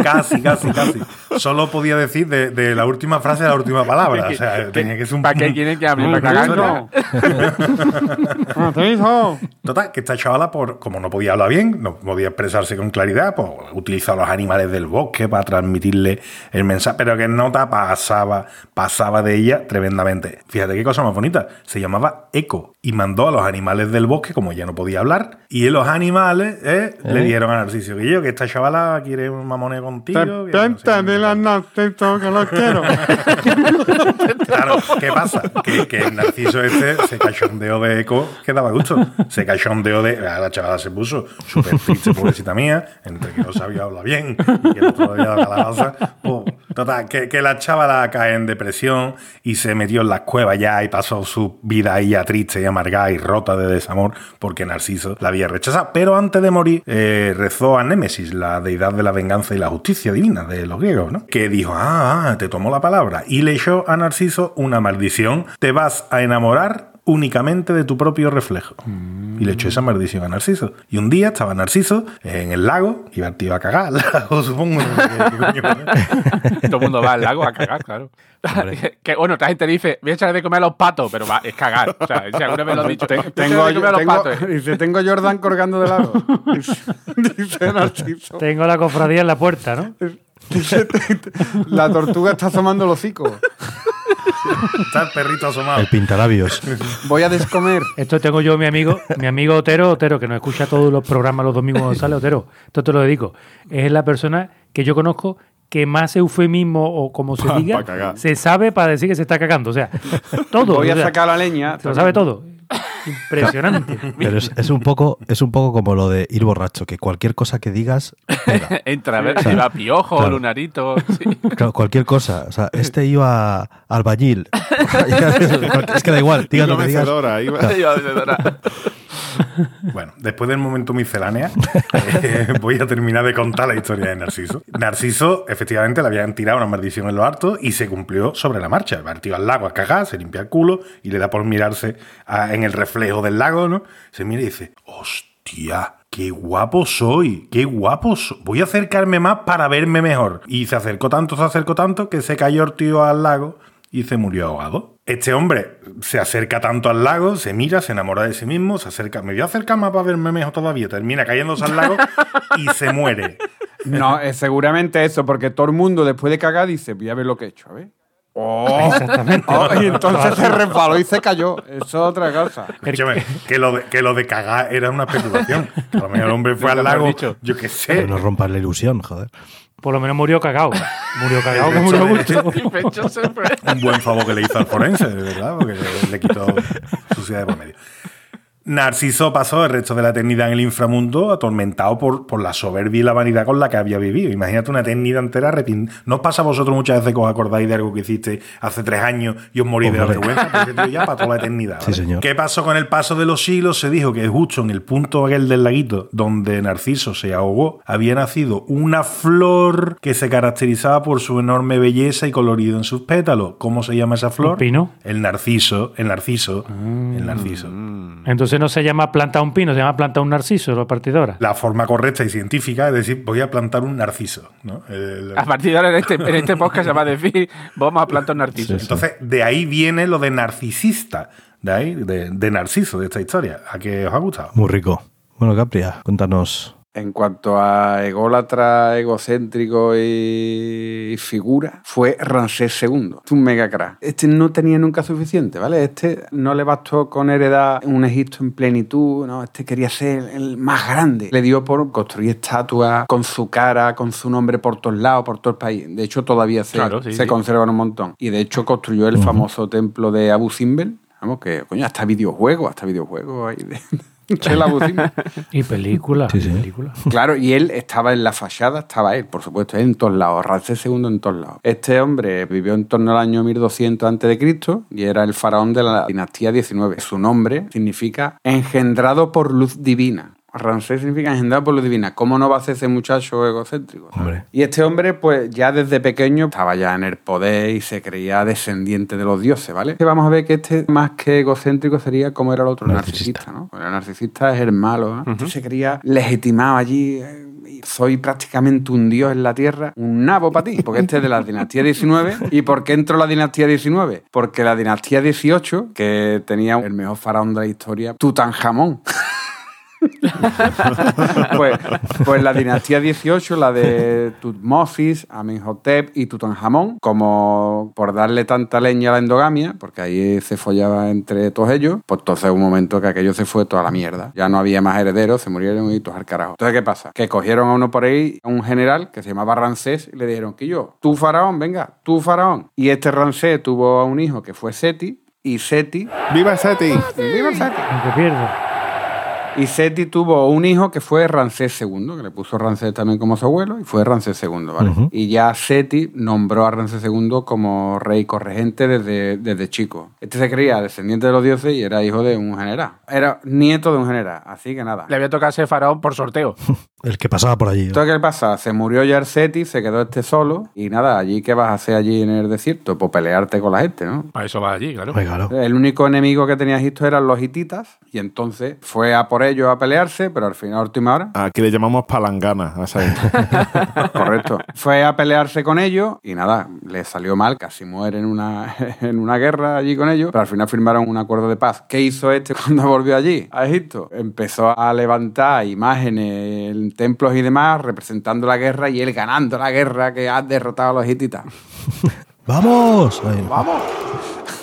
Casi, casi, casi. Solo podía decir de, de la última frase a la última palabra. O sea, tenía que ser un. ¿Para qué quieren que hable? ¿Para cagarlo? Total, que esta chavala, por, como no podía hablar bien, no podía expresarse con claridad, pues utilizó a los animales del bosque para transmitirle el mensaje, pero que nota pasaba, pasaba de ella tremendamente. Fíjate qué cosa más bonita. Se llamaba Eco y mandó a los animales del bosque, como ya no podía hablar, y los animales eh, le dieron a Narciso que yo, que esta chavala quiere un mamoneo contigo. que no sé qué". Narciso, que lo quiero. Claro, ¿qué pasa? Que, que el Narciso este se cachondeó de Eco, que daba gusto. Se cachondeó de. a La chavala se puso súper triste, pobrecita mía, entre que no sabía hablar bien y que no todavía daba calabaza. Pues, total, que, que la chavala cae en depresión y se metió en las cuevas ya y pasó su vida ahí ya triste y amargada y rota de desamor porque Narciso la había rechazado. Pero antes de morir, eh, rezó a Némesis, la deidad de la venganza y la justicia divina de los griegos, ¿no? Que dijo, ah, ah, te tomó la palabra y le echó a Narciso una maldición. Te vas a enamorar únicamente de tu propio reflejo. Y le echó esa maldición a Narciso. Y un día estaba Narciso en el lago, iba el tío a cagar al lago, supongo. no sé qué- qué coño. Todo el mundo va al lago a cagar, claro. que bueno, otra gente dice, voy a echar de comer a los patos, pero va, es cagar. O sea, si alguna vez lo has dicho, Tengo, de comer a los tengo- patos. dice, tengo Jordan colgando de lado. Dice, dice Narciso. Tengo la cofradía en la puerta, ¿no? La tortuga está asomando el hocico. Está el perrito asomado. El pintalabios. Voy a descomer. Esto tengo yo, mi amigo, mi amigo Otero, Otero, que nos escucha todos los programas los domingos cuando sale, Otero. Esto te lo dedico. Es la persona que yo conozco que más eufemismo o como se Pa- diga, se sabe para decir que se está cagando. O sea, todo. Voy o a sea, sacar la leña. Se lo sabe todo. Impresionante. Pero es, es un poco, es un poco como lo de ir borracho, que cualquier cosa que digas pega. Entra a ver O sea, si va piojo, claro. lunarito. sí. Claro, cualquier cosa. O sea, este iba a albañil. es que da igual, digas Iba lo que digas. mecedora, iba- Iba a decir, Bueno, después del momento miscelánea, eh, voy a terminar de contar la historia de Narciso. Narciso, efectivamente, le habían tirado una maldición en los hartos y se cumplió sobre la marcha. Partió al lago a cagar, se limpia el culo y le da por mirarse a- en el reflejo del lago, ¿no? Se mira y dice, hostia. ¡Qué guapo soy! ¡Qué guapo soy! Voy a acercarme más para verme mejor. Y se acercó tanto, se acercó tanto, que se cayó el tío al lago y se murió ahogado. Este hombre se acerca tanto al lago, se mira, se enamora de sí mismo, se acerca, me voy a acercar más para verme mejor todavía, termina cayéndose al lago y se muere. No, es seguramente eso, porque todo el mundo después de cagar dice, voy a ver lo que he hecho, a ver. Oh, Oh, y entonces se resbaló y se cayó. Eso es otra cosa. Escúchame, que lo, de, que lo de cagar era una especulación. A lo mejor el hombre fue al lago, yo qué Pero sé. no rompas la ilusión, joder. Por lo menos murió cagado. Murió cagado, que murió. Un buen favor que le hizo al forense, de verdad, porque le, le quitó suciedad de por medio. Narciso pasó el resto de la eternidad en el inframundo atormentado por, por la soberbia y la vanidad con la que había vivido. Imagínate una eternidad entera ¿No os pasa a vosotros muchas veces que os acordáis de algo que hiciste hace tres años y os morís de la vergüenza? Ese tío ya para toda la eternidad. Sí, señor. ¿Qué pasó con el paso de los siglos? Se dijo que justo en el punto aquel del laguito donde Narciso se ahogó, había nacido una flor que se caracterizaba por su enorme belleza y colorido en sus pétalos. ¿Cómo se llama esa flor? ¿Un pino? El narciso, el narciso, el narciso. Entonces no se llama planta un pino, se llama planta un narciso, la partidora. La forma correcta y científica es decir, voy a plantar un narciso. ¿no? El- A partir de ahora en este, en este podcast se va a decir, vamos a plantar un narciso. Entonces, de ahí viene lo de narcisista, de ahí, de, de narciso, de esta historia. ¿A qué os ha gustado? Muy rico. Bueno, Capria, cuéntanos. En cuanto a ególatra, egocéntrico y figura, fue Ramsés II, un mega crack. Este no tenía nunca suficiente, ¿vale? Este no le bastó con heredar un Egipto en plenitud, ¿no? Este quería ser el más grande. Le dio por construir estatuas con su cara, con su nombre por todos lados, por todo el país. De hecho, todavía se, Claro, sí, se sí. conservan un montón. Y de hecho, construyó el famoso templo de Abu Simbel. Vamos, que, coño, hasta videojuegos, hasta videojuegos ahí de, Y película. Sí, sí. película. Claro, y él estaba en la fachada, estaba él, por supuesto, él en todos lados, Ramsés II en todos lados. Este hombre vivió en torno al año 1200 a.C. y era el faraón de la dinastía 19. Su nombre significa engendrado por luz divina. Ramsés significa engendrado por luz divina. ¿Cómo no va a ser ese muchacho egocéntrico? Hombre. Y este hombre, pues ya desde pequeño estaba ya en el poder y se creía descendiente de los dioses, ¿vale? Vamos a ver que este, más que egocéntrico, sería como era el otro Narcisista. narcisista, ¿no? Bueno, el narcisista es el malo, ¿no? Este se creía legitimado allí. eh, Soy prácticamente un dios en la tierra, un nabo para ti, porque este es de la dinastía 19. ¿Y por qué entró la dinastía 19? Porque la dinastía 18, que tenía el mejor faraón de la historia, Tutankamón. pues, pues la dinastía 18, la de Tutmosis, Amenhotep y Tutankamón, como por darle tanta leña a la endogamia, porque ahí se follaba entre todos ellos, pues entonces un momento que aquello se fue toda la mierda. Ya no había más herederos, se murieron y todos al carajo. Entonces, ¿qué pasa? Que cogieron a uno por ahí, a un general que se llamaba Ramsés, y le dijeron que yo, tú faraón, venga, tú faraón. Y este Ramsés tuvo a un hijo que fue Seti, y Seti... ¡Viva Seti! ¡Viva Seti! Aunque pierda. Y Seti tuvo un hijo que fue Ramsés II, que le puso Ramsés también como su abuelo, y fue Ramsés II, ¿vale? Y ya Seti nombró a Ramsés II como rey corregente desde, desde chico. Este se creía descendiente de los dioses y era hijo de un general. Era nieto de un general, así que nada. Le había tocado ser faraón por sorteo. El que pasaba por allí. Entonces, ¿qué pasa? Se murió ya el Seti, se quedó este solo, y nada, allí, ¿qué vas a hacer allí en el desierto? Pues pelearte con la gente, ¿no? Para eso va allí, claro. Hombre, claro. El único enemigo que tenía Egipto eran los hititas, y entonces fue a por ellos a pelearse, pero al final, a última hora, Aquí le llamamos palangana a esa gente. Correcto. Fue a pelearse con ellos y nada, le salió mal, casi muere en una, en una guerra allí con ellos, pero al final firmaron un acuerdo de paz. ¿Qué hizo este cuando volvió allí, a Egipto? Empezó a levantar imágenes en templos y demás, representando la guerra y él ganando la guerra que ha derrotado a los hititas. ¡Vamos! ¡Vamos!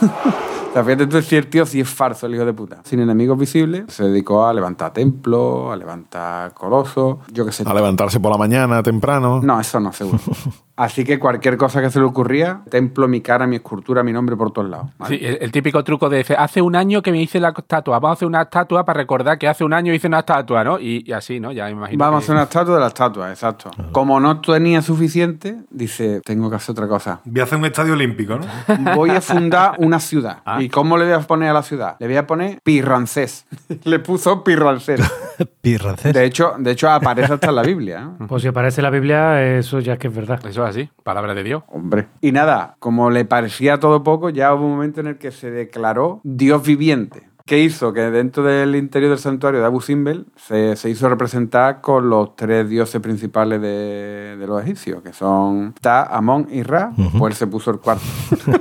Sea, fíjate tú si el tío sí es farso, el hijo de puta. Sin enemigos visibles, se dedicó a levantar templos, a levantar colosos, yo qué sé. A levantarse por la mañana temprano. No, eso no, seguro. Así que cualquier cosa que se le ocurría, templo, mi cara, mi escultura, mi nombre por todos lados. ¿vale? Sí, el, el típico truco de hace un año que me hice la estatua, vamos a hacer una estatua para recordar que hace un año hice una estatua, ¿no? Y, y así, ¿no? Ya me imagino. Vamos a hacer una estatua de la estatua, exacto. Como no tenía suficiente, dice, tengo que hacer otra cosa. Voy a hacer un estadio olímpico, ¿no? Voy a fundar una ciudad. Ah. ¿Y cómo le voy a poner a la ciudad? Le voy a poner Pirrancés. le puso Pirrancés. Pirrancés. De hecho, de hecho aparece hasta en la Biblia. ¿eh? Pues si aparece la Biblia, eso ya es que es verdad. Eso es así, palabra de Dios. Hombre. Y nada, como le parecía todo poco, ya hubo un momento en el que se declaró Dios viviente. ¿Qué hizo? Que dentro del interior del santuario de Abu Simbel se, se hizo representar con los tres dioses principales de, de los egipcios, que son Ta, Amón y Ra. Pues él se puso el cuarto.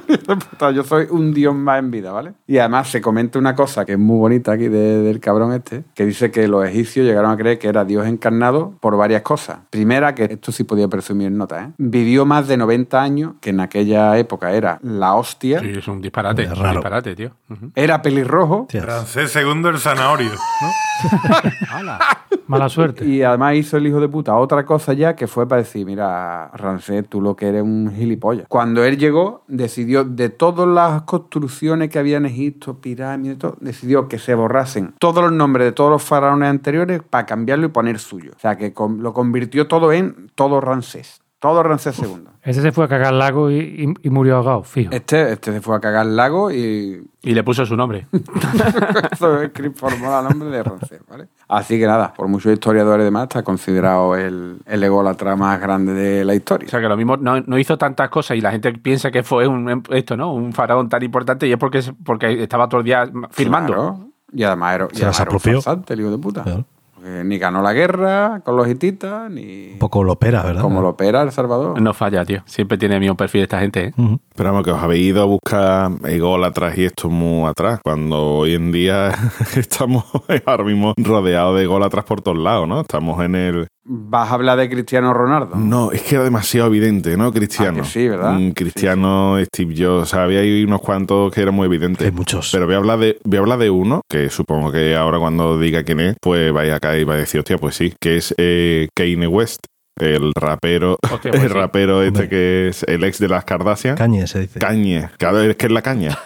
Yo soy un dios más en vida, ¿vale? Y además se comenta una cosa que es muy bonita aquí de- del cabrón este, que dice que los egipcios llegaron a creer que era Dios encarnado por varias cosas. Primera, que esto sí podía presumir en nota, ¿eh? Vivió más de 90 años, que en aquella época era la hostia. Sí, es un disparate, Es un disparate, tío. Era pelirrojo Hostias. Francés segundo el zanahorio. ¿no? Mala suerte. y además hizo el hijo de puta otra cosa ya que fue para decir, mira, Rancés, tú lo que eres un gilipollas. Cuando él llegó, decidió, de todas las construcciones que había en Egipto, pirámides, y todo, decidió que se borrasen todos los nombres de todos los faraones anteriores para cambiarlo y poner suyo. O sea, que lo convirtió todo en todo Rancés. Todo Rancés II. Ese se fue a cagar al lago y, y- y murió ahogado, fijo. Este, este se fue a cagar al lago y Y le puso su nombre. Eso es que formó el nombre de Rancés, ¿vale? Así que nada, por muchos historiadores y demás, está considerado el, el ególatra más grande de la historia. O sea, que lo mismo no, no hizo tantas cosas y la gente piensa que fue un, esto, ¿no? Un faraón tan importante y es porque, porque estaba todo el día firmando. Claro. Y además era, y Se las además era un apropió. farsante, el hijo de puta. Claro. Porque ni ganó la guerra con los hititas, ni Un poco lo opera, ¿verdad? como lo opera El Salvador. No falla, tío. Siempre tiene el mismo perfil esta gente, ¿eh? Pero vamos, que os habéis ido a buscar ególatras y esto muy atrás, cuando hoy en día estamos ahora mismo rodeados de ególatras por todos lados, ¿no? Estamos en el... ¿Vas a hablar de Cristiano Ronaldo? No, es que era demasiado evidente, ¿no? Cristiano. Ah, que sí, ¿verdad? Mm, Cristiano, Steve Jobs, o sea, había ahí unos cuantos que eran muy evidentes. Hay muchos. Pero voy a hablar de, voy a hablar de uno, que supongo que ahora cuando diga quién es, pues vaya acá y va a decir, hostia, pues sí, que es eh, Kanye West, el rapero, Hostia, pues el sí. rapero este Hombre. que es el ex de las Kardashian. Cañe se dice. Cañe, claro, es que es la caña.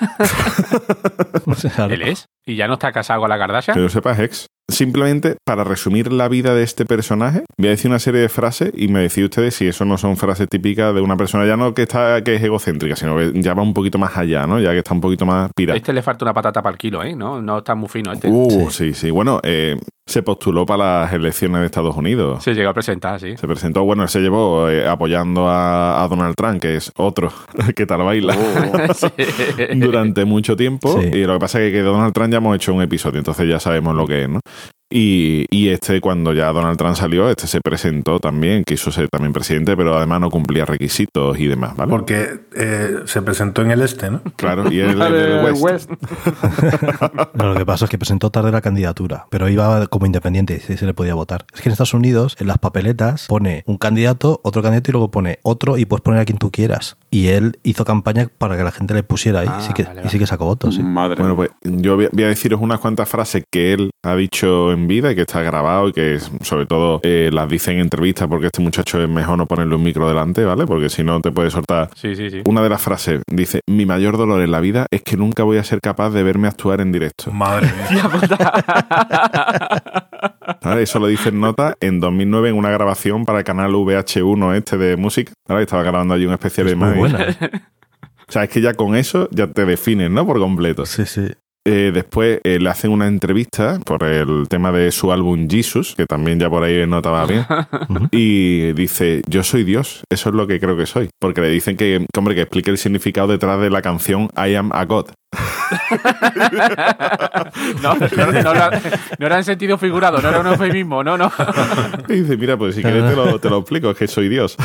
Él es. Y ya no está casado con la Kardashian. Que lo sepas, ex. Simplemente para resumir la vida de este personaje, voy a decir una serie de frases y me decís ustedes si eso no son frases típicas de una persona ya no que está que es egocéntrica, sino que ya va un poquito más allá, ¿no? Ya que está un poquito más pirata. Este le falta una patata para el kilo, ¿eh? No, no está muy fino este. Uh, sí, sí. Bueno, eh, se postuló para las elecciones de Estados Unidos. Se llegó a presentar, sí. Se presentó, bueno, él se llevó eh, apoyando a, a Donald Trump, que es otro que tal baila durante mucho tiempo. Sí. Y lo que pasa es que de Donald Trump ya hemos hecho un episodio, entonces ya sabemos lo que es, ¿no? Y, y este, cuando ya Donald Trump salió, este se presentó también, quiso ser también presidente, pero además no cumplía requisitos y demás, ¿vale? Porque eh, se presentó en el este, ¿no? Claro, y él es Vale, del West. West. No, lo que pasa es que presentó tarde la candidatura, pero iba como independiente y se le podía votar. Es que en Estados Unidos, en las papeletas, pone un candidato, otro candidato y luego pone otro y puedes poner a quien tú quieras. Y él hizo campaña para que la gente le pusiera ahí Ah, y, sí que, vale, y sí que sacó votos. sí. Madre Bueno, pues yo voy a- voy a deciros unas cuantas frases que él ha dicho en vida y que está grabado y que es- sobre todo eh, las dice en entrevistas porque este muchacho es mejor no ponerle un micro delante, ¿vale? Porque si no te puede soltar. Sí, sí, sí. Una de las frases dice, mi mayor dolor en la vida es que nunca voy a ser capaz de verme actuar en directo. Madre mía. ¿Vale? Eso lo dice en nota en 2009 en una grabación para el canal VH1 este de música. ¿vale? Estaba grabando allí un especial de Es muy imagen. buena. O sea, es que ya con eso ya te defines, ¿no? Por completo. Sí, sí. Eh, después eh, le hacen una entrevista por el tema de su álbum Jesus, que también ya por ahí notaba bien. y dice, yo soy Dios, eso es lo que creo que soy. Porque le dicen que, hombre, que explique el significado detrás de la canción I am a God. No, no, no era, no era en sentido figurado, no era un eufemismo, no, no. Y dice, mira, pues si quieres te lo, te lo explico, es que soy Dios.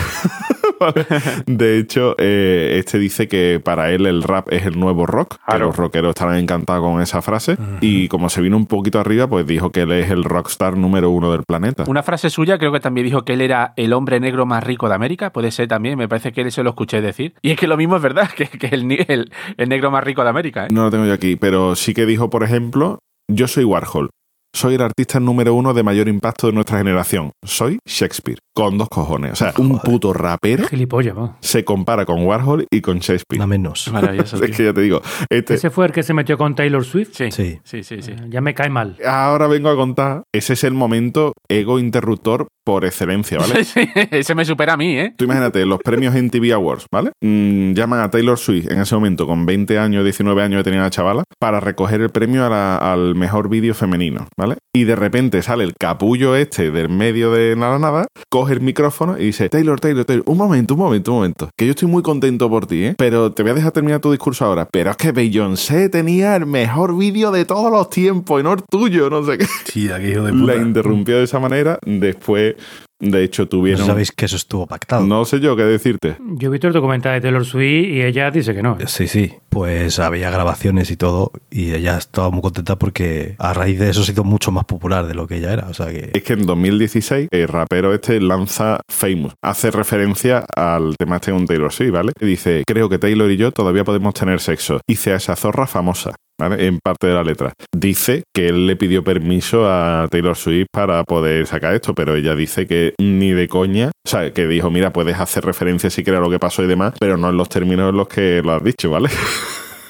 Vale. De hecho, eh, este dice que para él el rap es el nuevo rock, que los rockeros estarán encantados con esa frase. Y como se vino un poquito arriba, pues dijo que él es el rockstar número uno del planeta. Una frase suya, creo que también dijo que él era el hombre negro más rico de América. Puede ser también, me parece que él se lo escuché decir. Y es que lo mismo es verdad, que, que el, ni- el, el negro más rico de América. ¿eh? No lo tengo yo aquí, pero sí que dijo, por ejemplo, yo soy Warhol. Soy el artista número uno de mayor impacto de nuestra generación. Soy Shakespeare. Con dos cojones. O sea, un puto rapero Gilipollas, se compara con Warhol y con Shakespeare. Nada menos. Maravilloso. Es que ya te digo, este, Ese fue el que se metió con Taylor Swift. Sí, Sí. sí, sí, sí. Ya me cae mal. ahora vengo a contar, ese es el momento ego interruptor por excelencia, ¿vale? Sí, ese me supera a mí, ¿eh? Tú imagínate, los premios MTV Awards, ¿vale? Mm, llaman a Taylor Swift en ese momento, con 20 años, 19 años que tenía la chavala, para recoger el premio a la- al mejor vídeo femenino, ¿vale? Y de repente sale el capullo este del medio de nada nada, coge el micrófono y dice, Taylor, Taylor, Taylor, un momento, un momento, un momento, que yo estoy muy contento por ti, ¿eh? Pero te voy a dejar terminar tu discurso ahora. Pero es que Beyoncé tenía el mejor vídeo de todos los tiempos y no el tuyo, no sé qué. Sí, aquí hijo de puta. La interrumpió de esa manera, después, de hecho, No tuvieron... sabéis que eso estuvo pactado. No sé yo qué decirte. Yo he visto el documental de Taylor Swift y ella dice que no. Sí, sí. Pues había grabaciones y todo. Y ella estaba muy contenta porque a raíz de eso ha sido mucho más popular de lo que ella era. O sea que. Es que en 2016 el rapero este lanza Famous. Hace referencia al tema este con Taylor Swift, ¿vale? Y dice, creo que Taylor y yo todavía podemos tener sexo. Hice a esa zorra famosa. ¿Vale? En parte de la letra. Dice que él le pidió permiso a Taylor Swift para poder sacar esto, pero ella dice que ni de coña, o sea, que dijo, mira, puedes hacer referencia si quieres a lo que pasó y demás, pero no en los términos en los que lo has dicho, ¿vale?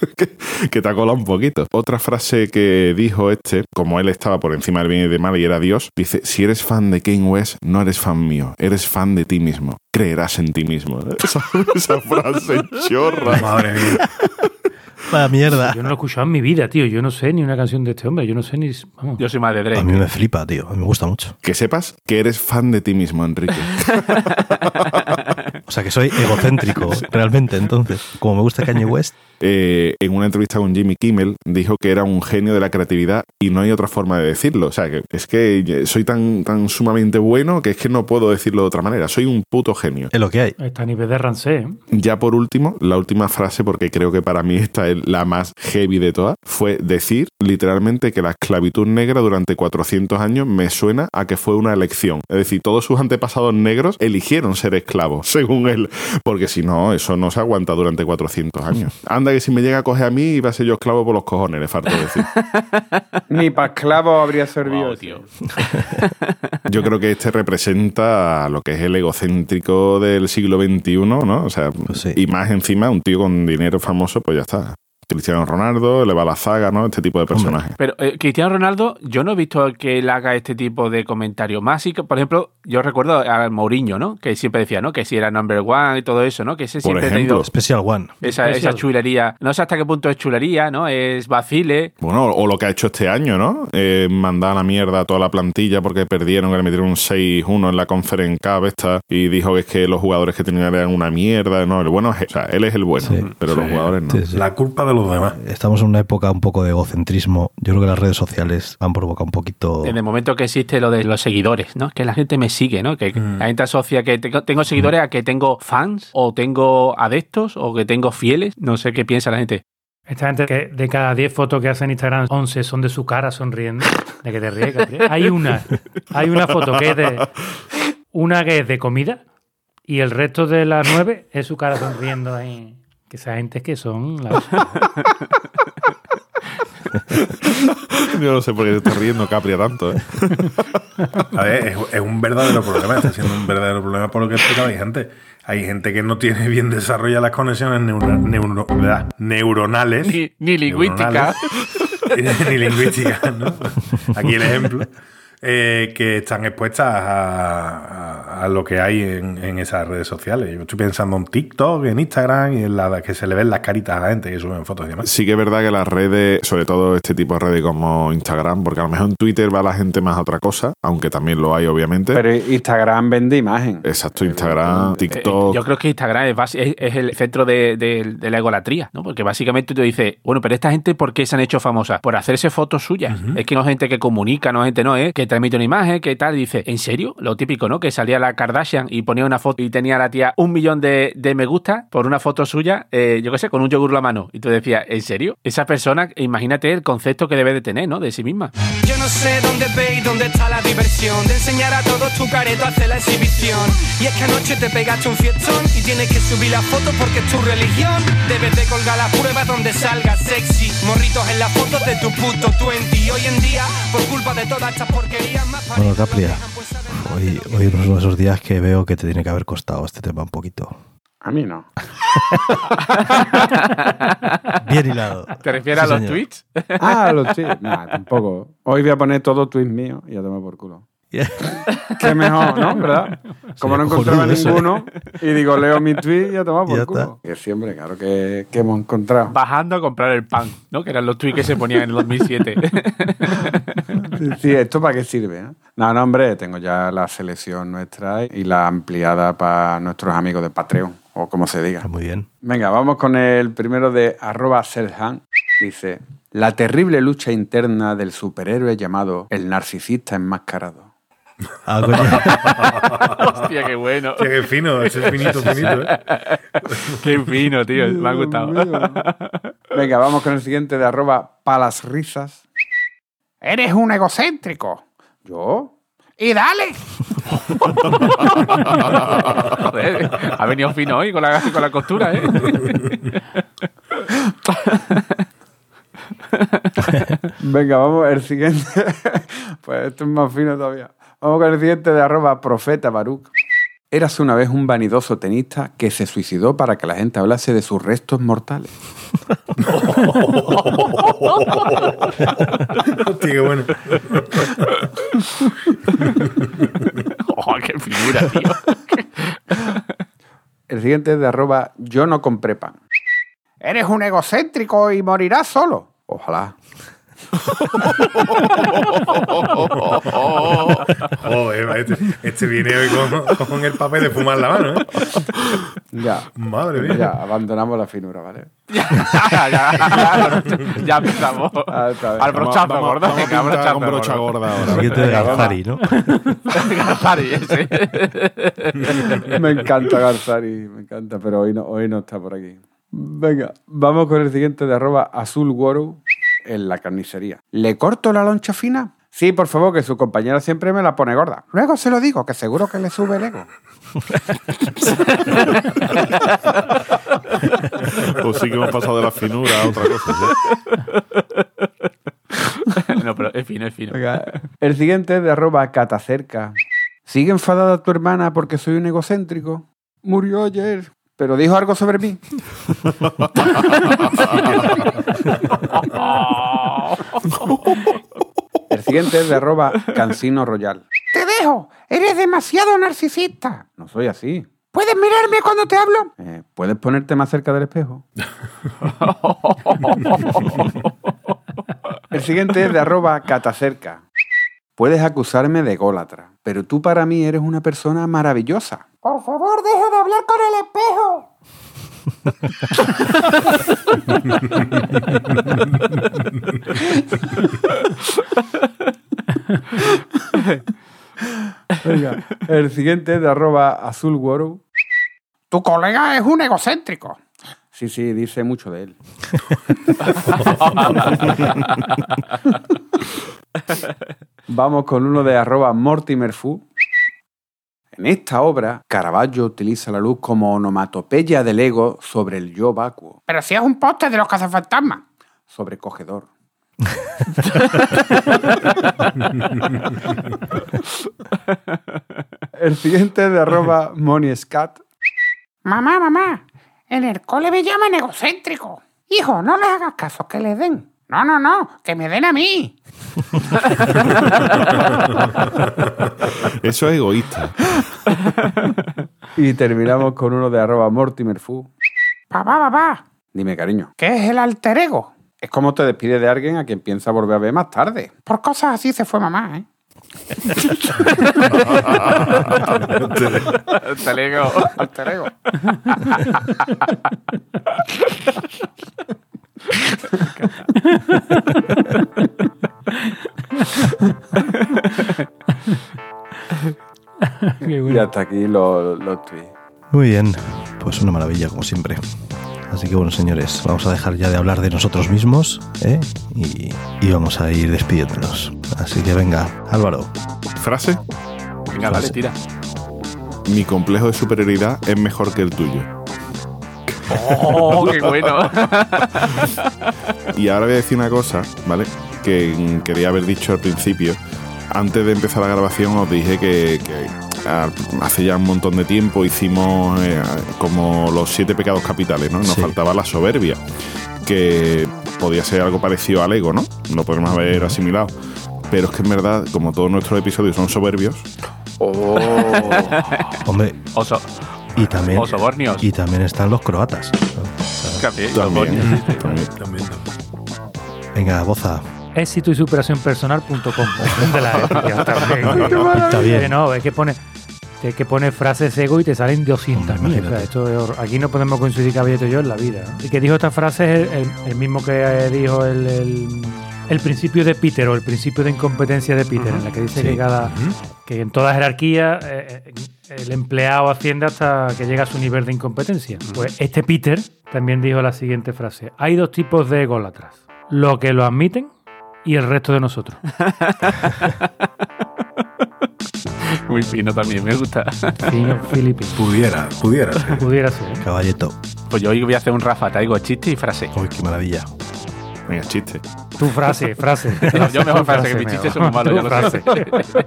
que, que te ha colado un poquito. Otra frase que dijo este, como él estaba por encima del bien y del mal y era Dios, dice, si eres fan de Kanye West, no eres fan mío, eres fan de ti mismo. Creerás en ti mismo. Esa, esa frase chorra. Madre mía. ¡Vaya mierda! Yo no lo he escuchado en mi vida, tío. Yo no sé ni una canción de este hombre. Yo no sé ni. Vamos. Yo soy más de A Drake. mí me flipa, tío. A mí me gusta mucho. Que sepas que eres fan de ti mismo, Enrique. O sea que soy egocéntrico, realmente. Entonces, como me gusta Kanye West, Eh, en una entrevista con Jimmy Kimmel dijo que era un genio de la creatividad y no hay otra forma de decirlo. O sea, que es que soy tan, tan sumamente bueno que es que no puedo decirlo de otra manera. Soy un puto genio. es lo que hay. Está a nivel de Rancé. ¿eh? Ya por último, la última frase, porque creo que para mí esta es la más heavy de todas, fue decir literalmente que la esclavitud negra durante 400 años me suena a que fue una elección. Es decir, todos sus antepasados negros eligieron ser esclavos, según él, porque si no, eso no se aguanta durante 400 años. Anda que si me llega a coger a mí, iba a ser yo esclavo por los cojones, le falta decir. Ni para esclavo habría servido. Wow, tío. Yo creo que este representa lo que es el egocéntrico del siglo XXI, ¿no? O sea, Pues sí. y más encima, un tío con dinero famoso, pues ya está. Cristiano Ronaldo, le va la zaga, ¿no? Este tipo de personajes. Pero eh, Cristiano Ronaldo, yo no he visto que él haga este tipo de comentarios. Más sí que, por ejemplo, yo recuerdo a Mourinho, ¿no? Que siempre decía, ¿no? Que si era number one y todo eso, ¿no? Que ese Por siempre ha ejemplo. tenido Special One. esa, esa chulería. No sé hasta qué punto es chulería, ¿no? Es vacile. Bueno, o lo que ha hecho este año, ¿no? Eh, mandar a la mierda a toda la plantilla porque perdieron, que le metieron un 6-1 en la Conference Cup esta y dijo que es que los jugadores que tenían eran una mierda. No, el bueno es, o sea, él es el bueno, Sí. pero los jugadores no. Sí, sí. La culpa de los demás. Estamos en una época un poco de egocentrismo. Yo creo que las redes sociales han provocado un poquito. En el momento que existe lo de los seguidores, ¿no? Que la gente me sigue, ¿no? Que la gente asocia que tengo, tengo seguidores a que tengo fans o tengo adeptos o que tengo fieles. No sé qué piensa la gente. Esta gente que de cada 10 fotos que hace en Instagram, 11 son de su cara sonriendo. De que te ríes, Gabriel. Hay una, hay una foto que es de. Una que es de comida y el resto de las 9 es su cara sonriendo ahí. Que esa gente es que son. la- Yo no sé por qué te estás riendo Capria tanto, ¿eh? A ver, es, es un verdadero problema, está siendo un verdadero problema por lo que explicaba hay gente. Hay gente que no tiene bien desarrolladas las conexiones neuro- neuro- ¿verdad? neuronales. Ni, ni lingüística. neuronales, ni lingüísticas, ¿no? Aquí el ejemplo. Eh, que están expuestas a, a- a lo que hay en, en esas redes sociales. Yo estoy pensando en TikTok, en Instagram y en la que se le ven las caritas a la gente que suben fotos y demás. Sí que es verdad que las redes, sobre todo este tipo de redes como Instagram, porque a lo mejor en Twitter va la gente más a otra cosa, aunque también lo hay, obviamente. Pero Instagram vende imagen. Exacto, Instagram, Eh, TikTok. Yo creo que Instagram es, basi- es- es el centro de, de- de la egolatría, ¿no? Porque básicamente tú dices, bueno, pero esta gente, ¿por qué se han hecho famosas? Por hacerse fotos suyas. Es que no es gente que comunica, no es gente, no, es que transmite una imagen, que tal, y dice, ¿en serio? Lo típico, ¿no? Que salía la Kardashian y ponía una foto y tenía la tía un millón de, de me gusta por una foto suya, eh, yo qué sé, con un yogur la mano. Y tú decías, ¿en serio? Esa persona, imagínate el concepto que debe de tener, ¿no? De sí misma. Yo no sé dónde veis, dónde está la diversión De enseñar a todos tu careto a hacer la exhibición Y es que anoche te pegaste un fiestón Y tienes que subir la foto porque es tu religión Debes de colgar las pruebas donde salgas sexy Morritos en las fotos de tu puto 20 Y hoy en día, por culpa de todas estas porquerías más Bueno, Capria, a- hoy, hoy es uno de esos días que veo que te tiene que haber costado este tema un poquito. A mí no. Bien hilado. ¿Te refieres Sí, a los señor. tweets? Ah, los tweets. Nah, tampoco. Hoy voy a poner todo tweets míos y a tomar por culo. Qué mejor, ¿no? ¿Verdad? Como no encontraba eso, ¿eh? ninguno, y digo, leo mi tweet y a tomar por Ya culo. Que siempre, claro que, que hemos encontrado. Bajando a comprar el pan, ¿no? Que eran los tweets que se ponían en el 2007. Sí, ¿esto para qué sirve? No, no, hombre, tengo ya la selección nuestra y la ampliada para nuestros amigos de Patreon, o como se diga. Está muy bien. Venga, vamos con el primero de arroba Selhan. Dice, la terrible lucha interna del superhéroe llamado el narcisista enmascarado. Ah, coño. Hostia, qué bueno. Hostia, qué fino, ese es finito, finito, ¿eh? Qué fino, tío. Me ha gustado. Venga, vamos con el siguiente de arroba palasrisas. Eres un egocéntrico. ¿Yo? Y dale. Joder, ha venido fino hoy con la, con la costura, ¿eh? Venga, vamos, el siguiente. pues esto es más fino todavía. Vamos con el siguiente de arroba profeta Baruch. Eras una vez un vanidoso tenista que se suicidó para que la gente hablase de sus restos mortales. Hostia, qué bueno. Oh, qué figura, tío. El siguiente es de arroba yo no compré pan. Eres un egocéntrico y morirás solo. Ojalá. Joder, este, este viene hoy con, con el papel de fumar la mano, ¿eh? Ya. Madre mía. Ya, abandonamos la finura, ¿vale? ya, ya, ya, ya empezamos. Ah. Al brochazo, vamos, gordo. Venga, brochazo, con brocha gordo. gorda El ahora. siguiente de Garzari, ¿no? Garzari, ese. Me encanta Garzari, me encanta, pero hoy no, hoy no está por aquí. Venga, vamos con el siguiente de arroba azul Woro en la carnicería. ¿Le corto la loncha fina? Sí, por favor, que su compañera siempre me la pone gorda. Luego se lo digo, que seguro que le sube el ego. Pues sí que hemos pasado de la finura a otra cosa. ¿sí? No, pero es fino, es fino. El siguiente es de arroba catacerca. ¿Sigue enfadada tu hermana porque soy un egocéntrico? Murió ayer, pero dijo algo sobre mí. El siguiente es de arroba cansino royal. Te dejo, eres demasiado narcisista. No soy así. ¿Puedes mirarme cuando te hablo? Eh, ¿Puedes ponerte más cerca del espejo? El siguiente es de arroba catacerca. Puedes acusarme de gólatra, pero tú para mí eres una persona maravillosa. Por favor, deja de hablar con el espejo. Venga, el siguiente es de arroba azul Tu colega es un egocéntrico. Sí, sí, dice mucho de él. Vamos con uno de arroba Mortimer Fu. En esta obra, Caravaggio utiliza la luz como onomatopeya del ego sobre el yo vacuo. Pero si es un póster de los cazafantasmas. Sobrecogedor. el siguiente es de arroba Moniescat. Mamá, mamá, en el cole me llaman egocéntrico. Hijo, no les hagas caso, que les den. No, no, no, que me den a mí. Eso es egoísta. Y terminamos con uno de arroba Mortimer Fu. Papá, papá. Dime, cariño. ¿Qué es el alter ego? Es como te despides de alguien a quien piensa volver a ver más tarde. Por cosas así se fue mamá, ¿eh? Te digo. Alter ego. Y hasta aquí lo. Muy bien, pues una maravilla como siempre. Así que bueno, señores, vamos a dejar ya de hablar de nosotros mismos ¿eh? y, vamos a ir despidiéndonos. Así que venga, Álvaro. ¿Frase? Venga, Frase. dale, tira. Mi complejo de superioridad es mejor que el tuyo. ¡Oh, qué bueno! Y ahora voy a decir una cosa, ¿vale? Que quería haber dicho al principio. Antes de empezar la grabación os dije que, que, hace ya un montón de tiempo hicimos eh, como los siete pecados capitales, ¿no? Nos Sí. faltaba la soberbia, que podía ser algo parecido al ego, ¿no? Lo podemos haber asimilado. Pero es que en verdad, como todos nuestros episodios son soberbios, Oh, Hombre, Oso, y también, y también están los croatas. ¿no? O sea, También, también, osobornios. también. También. venga, Boza. éxito y superación personal.com. de la ética también. Está Que bien. no, es que pone es que pone frases ego y te salen 200 mil. Aquí no podemos coincidir Caballito y yo en la vida. ¿no? Y que dijo esta frase es el, el- el mismo que dijo el, el- el principio de Peter o el principio de incompetencia de Peter, en la que dice Sí. que cada que en toda jerarquía eh, eh, el empleado asciende hasta que llega a su nivel de incompetencia. Pues este Peter también dijo la siguiente frase: hay dos tipos de ególatras, los que lo admiten y el resto de nosotros. Muy fino también, me gusta. Fino, Filipe. Pudiera, pudiera ser. Pudiera ser. Caballeto. Pues yo hoy voy a hacer un Rafa, traigo chiste y frase. Uy, qué maravilla. Venga, chiste. Tu frase, frase. Yo mejor frase, que mis chistes son malos, Tu ya lo frase. sé.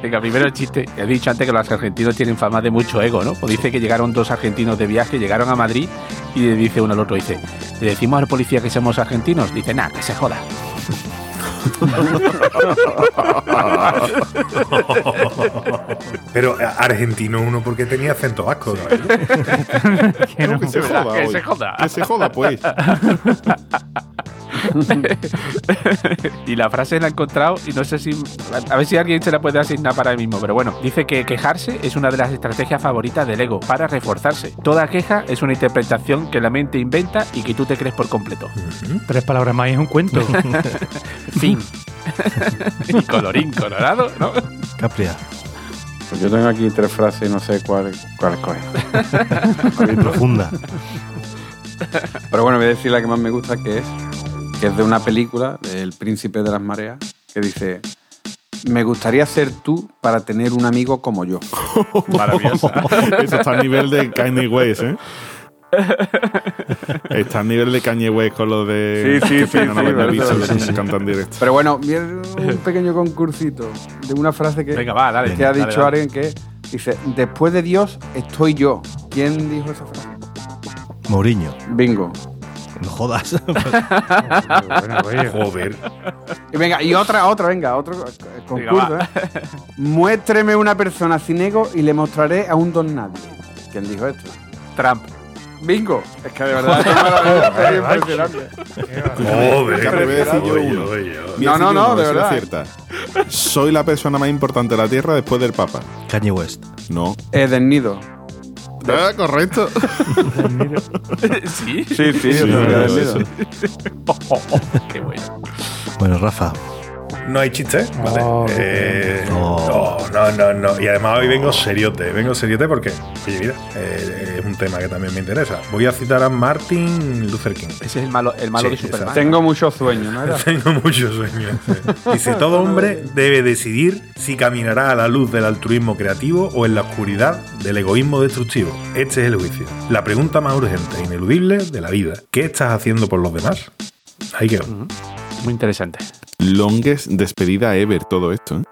Venga, primero el chiste. He dicho antes que los argentinos tienen fama de mucho ego, ¿no? Pues dice que llegaron dos argentinos de viaje, llegaron a Madrid y le dice uno al otro, dice, ¿le decimos al policía que somos argentinos? Dice, nah, que se joda. Pero eh, argentino uno porque tenía acento vasco. ¿no? Que no. Que se joda, que se joda. Que se joda, pues. y la frase la he encontrado y no sé si. A ver si alguien se la puede asignar para él mismo. Pero bueno, dice que quejarse es una de las estrategias favoritas del ego para reforzarse. Toda queja es una interpretación que la mente inventa y que tú te crees por completo. Tres palabras más y es un cuento. Y colorín colorado, ¿no? Capria. pues yo tengo aquí tres frases y no sé cuál, cuál escoger. Profunda. Pero bueno, voy a decir la que más me gusta, que es, que es de una película, El Príncipe de las Mareas, que dice, me gustaría ser tú para tener un amigo como yo. Maravillosa. Eso está a nivel de Kanye West, ¿eh? Está a nivel de Kanye West con lo de Sí, sí, que sí, a sí, eso, que sí, sí. cantan directo. Pero bueno, viene un pequeño concursito de una frase que, Venga, va, dale. que ha dale, dicho dale. alguien que dice, después de Dios estoy yo. ¿Quién dijo esa frase? Mourinho. Bingo. No jodas. Bueno, Joder. Y venga, y otra, otra, venga, otro concurso. Venga, ¿eh? Muéstreme una persona sin ego y le mostraré a un don nadie. ¿Quién dijo esto? Trump. Bingo. Es que de verdad es impresionante. Joder. No, no, no, de verdad. Soy la persona más importante de la Tierra después del Papa. Kanye West. No. Eden Nido. Ah, correcto. sí. Sí, sí, Sí, Eden eso. Nido. Qué bueno. Bueno, Rafa. No hay chiste, ¿vale? Oh, Eh, Oh. no, no, no, no. Y además hoy vengo seriote. Vengo seriote porque, oye, mira, eh, es un tema que también me interesa. Voy a citar a Martin Luther King. Ese es el malo, el malo Sí, de Superman. Tengo muchos sueños, ¿no era? Tengo muchos sueños. sí. Dice, todo hombre debe decidir si caminará a la luz del altruismo creativo o en la oscuridad del egoísmo destructivo. Este es el juicio. La pregunta más urgente e ineludible de la vida. ¿Qué estás haciendo por los demás? Ahí quedó. Muy interesante. Longest despedida ever, todo esto. ¿eh?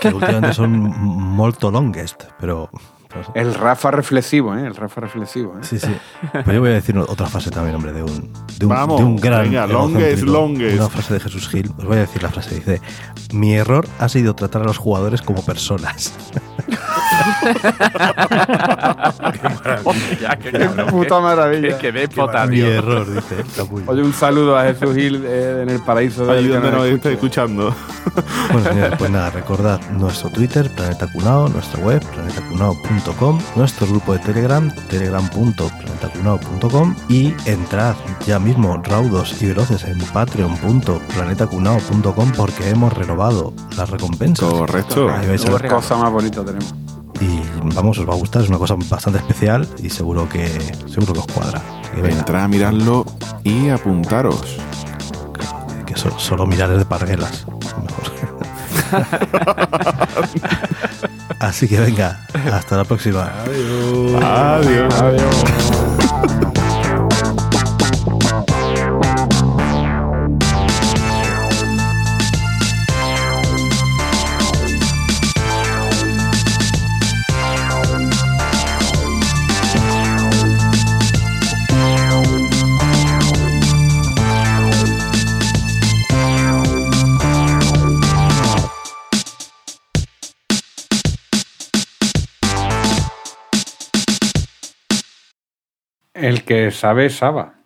Que últimamente son molto longest, pero. pero- El Rafa reflexivo, ¿eh? El Rafa reflexivo, ¿eh? Sí, sí. Pues yo voy a decir otra frase también, hombre, de un, de un, Vamos, de un gran. venga, longest, longest. Una frase de Jesús Gil. Os voy a decir la frase. Dice: Mi error ha sido tratar a los jugadores como personas. qué Qué cabrón. puta maravilla. Que, que Mi tío. error, dice. Está. Oye, un saludo a Jesús Gil eh, en el paraíso de Ahí donde nos esté escuchando. Bueno, señores, pues nada, recordad nuestro Twitter, Planeta Cunao, nuestra web, planetacunao.com, nuestro grupo de Telegram, telegram.planetacunao.com y entrad ya mismo raudos y veloces en patreon.planetacunao.com porque hemos renovado las recompensas. Correcto. Ver Cosa más bonita tenemos. Vamos, os va a gustar, es una cosa bastante especial y seguro que seguro que os cuadra. Que venga, Entrad a mirarlo y apuntaros. que so- solo mirar es de parguelas. Mejor. Así que venga, hasta la próxima. Adiós. El que sabe, sabe.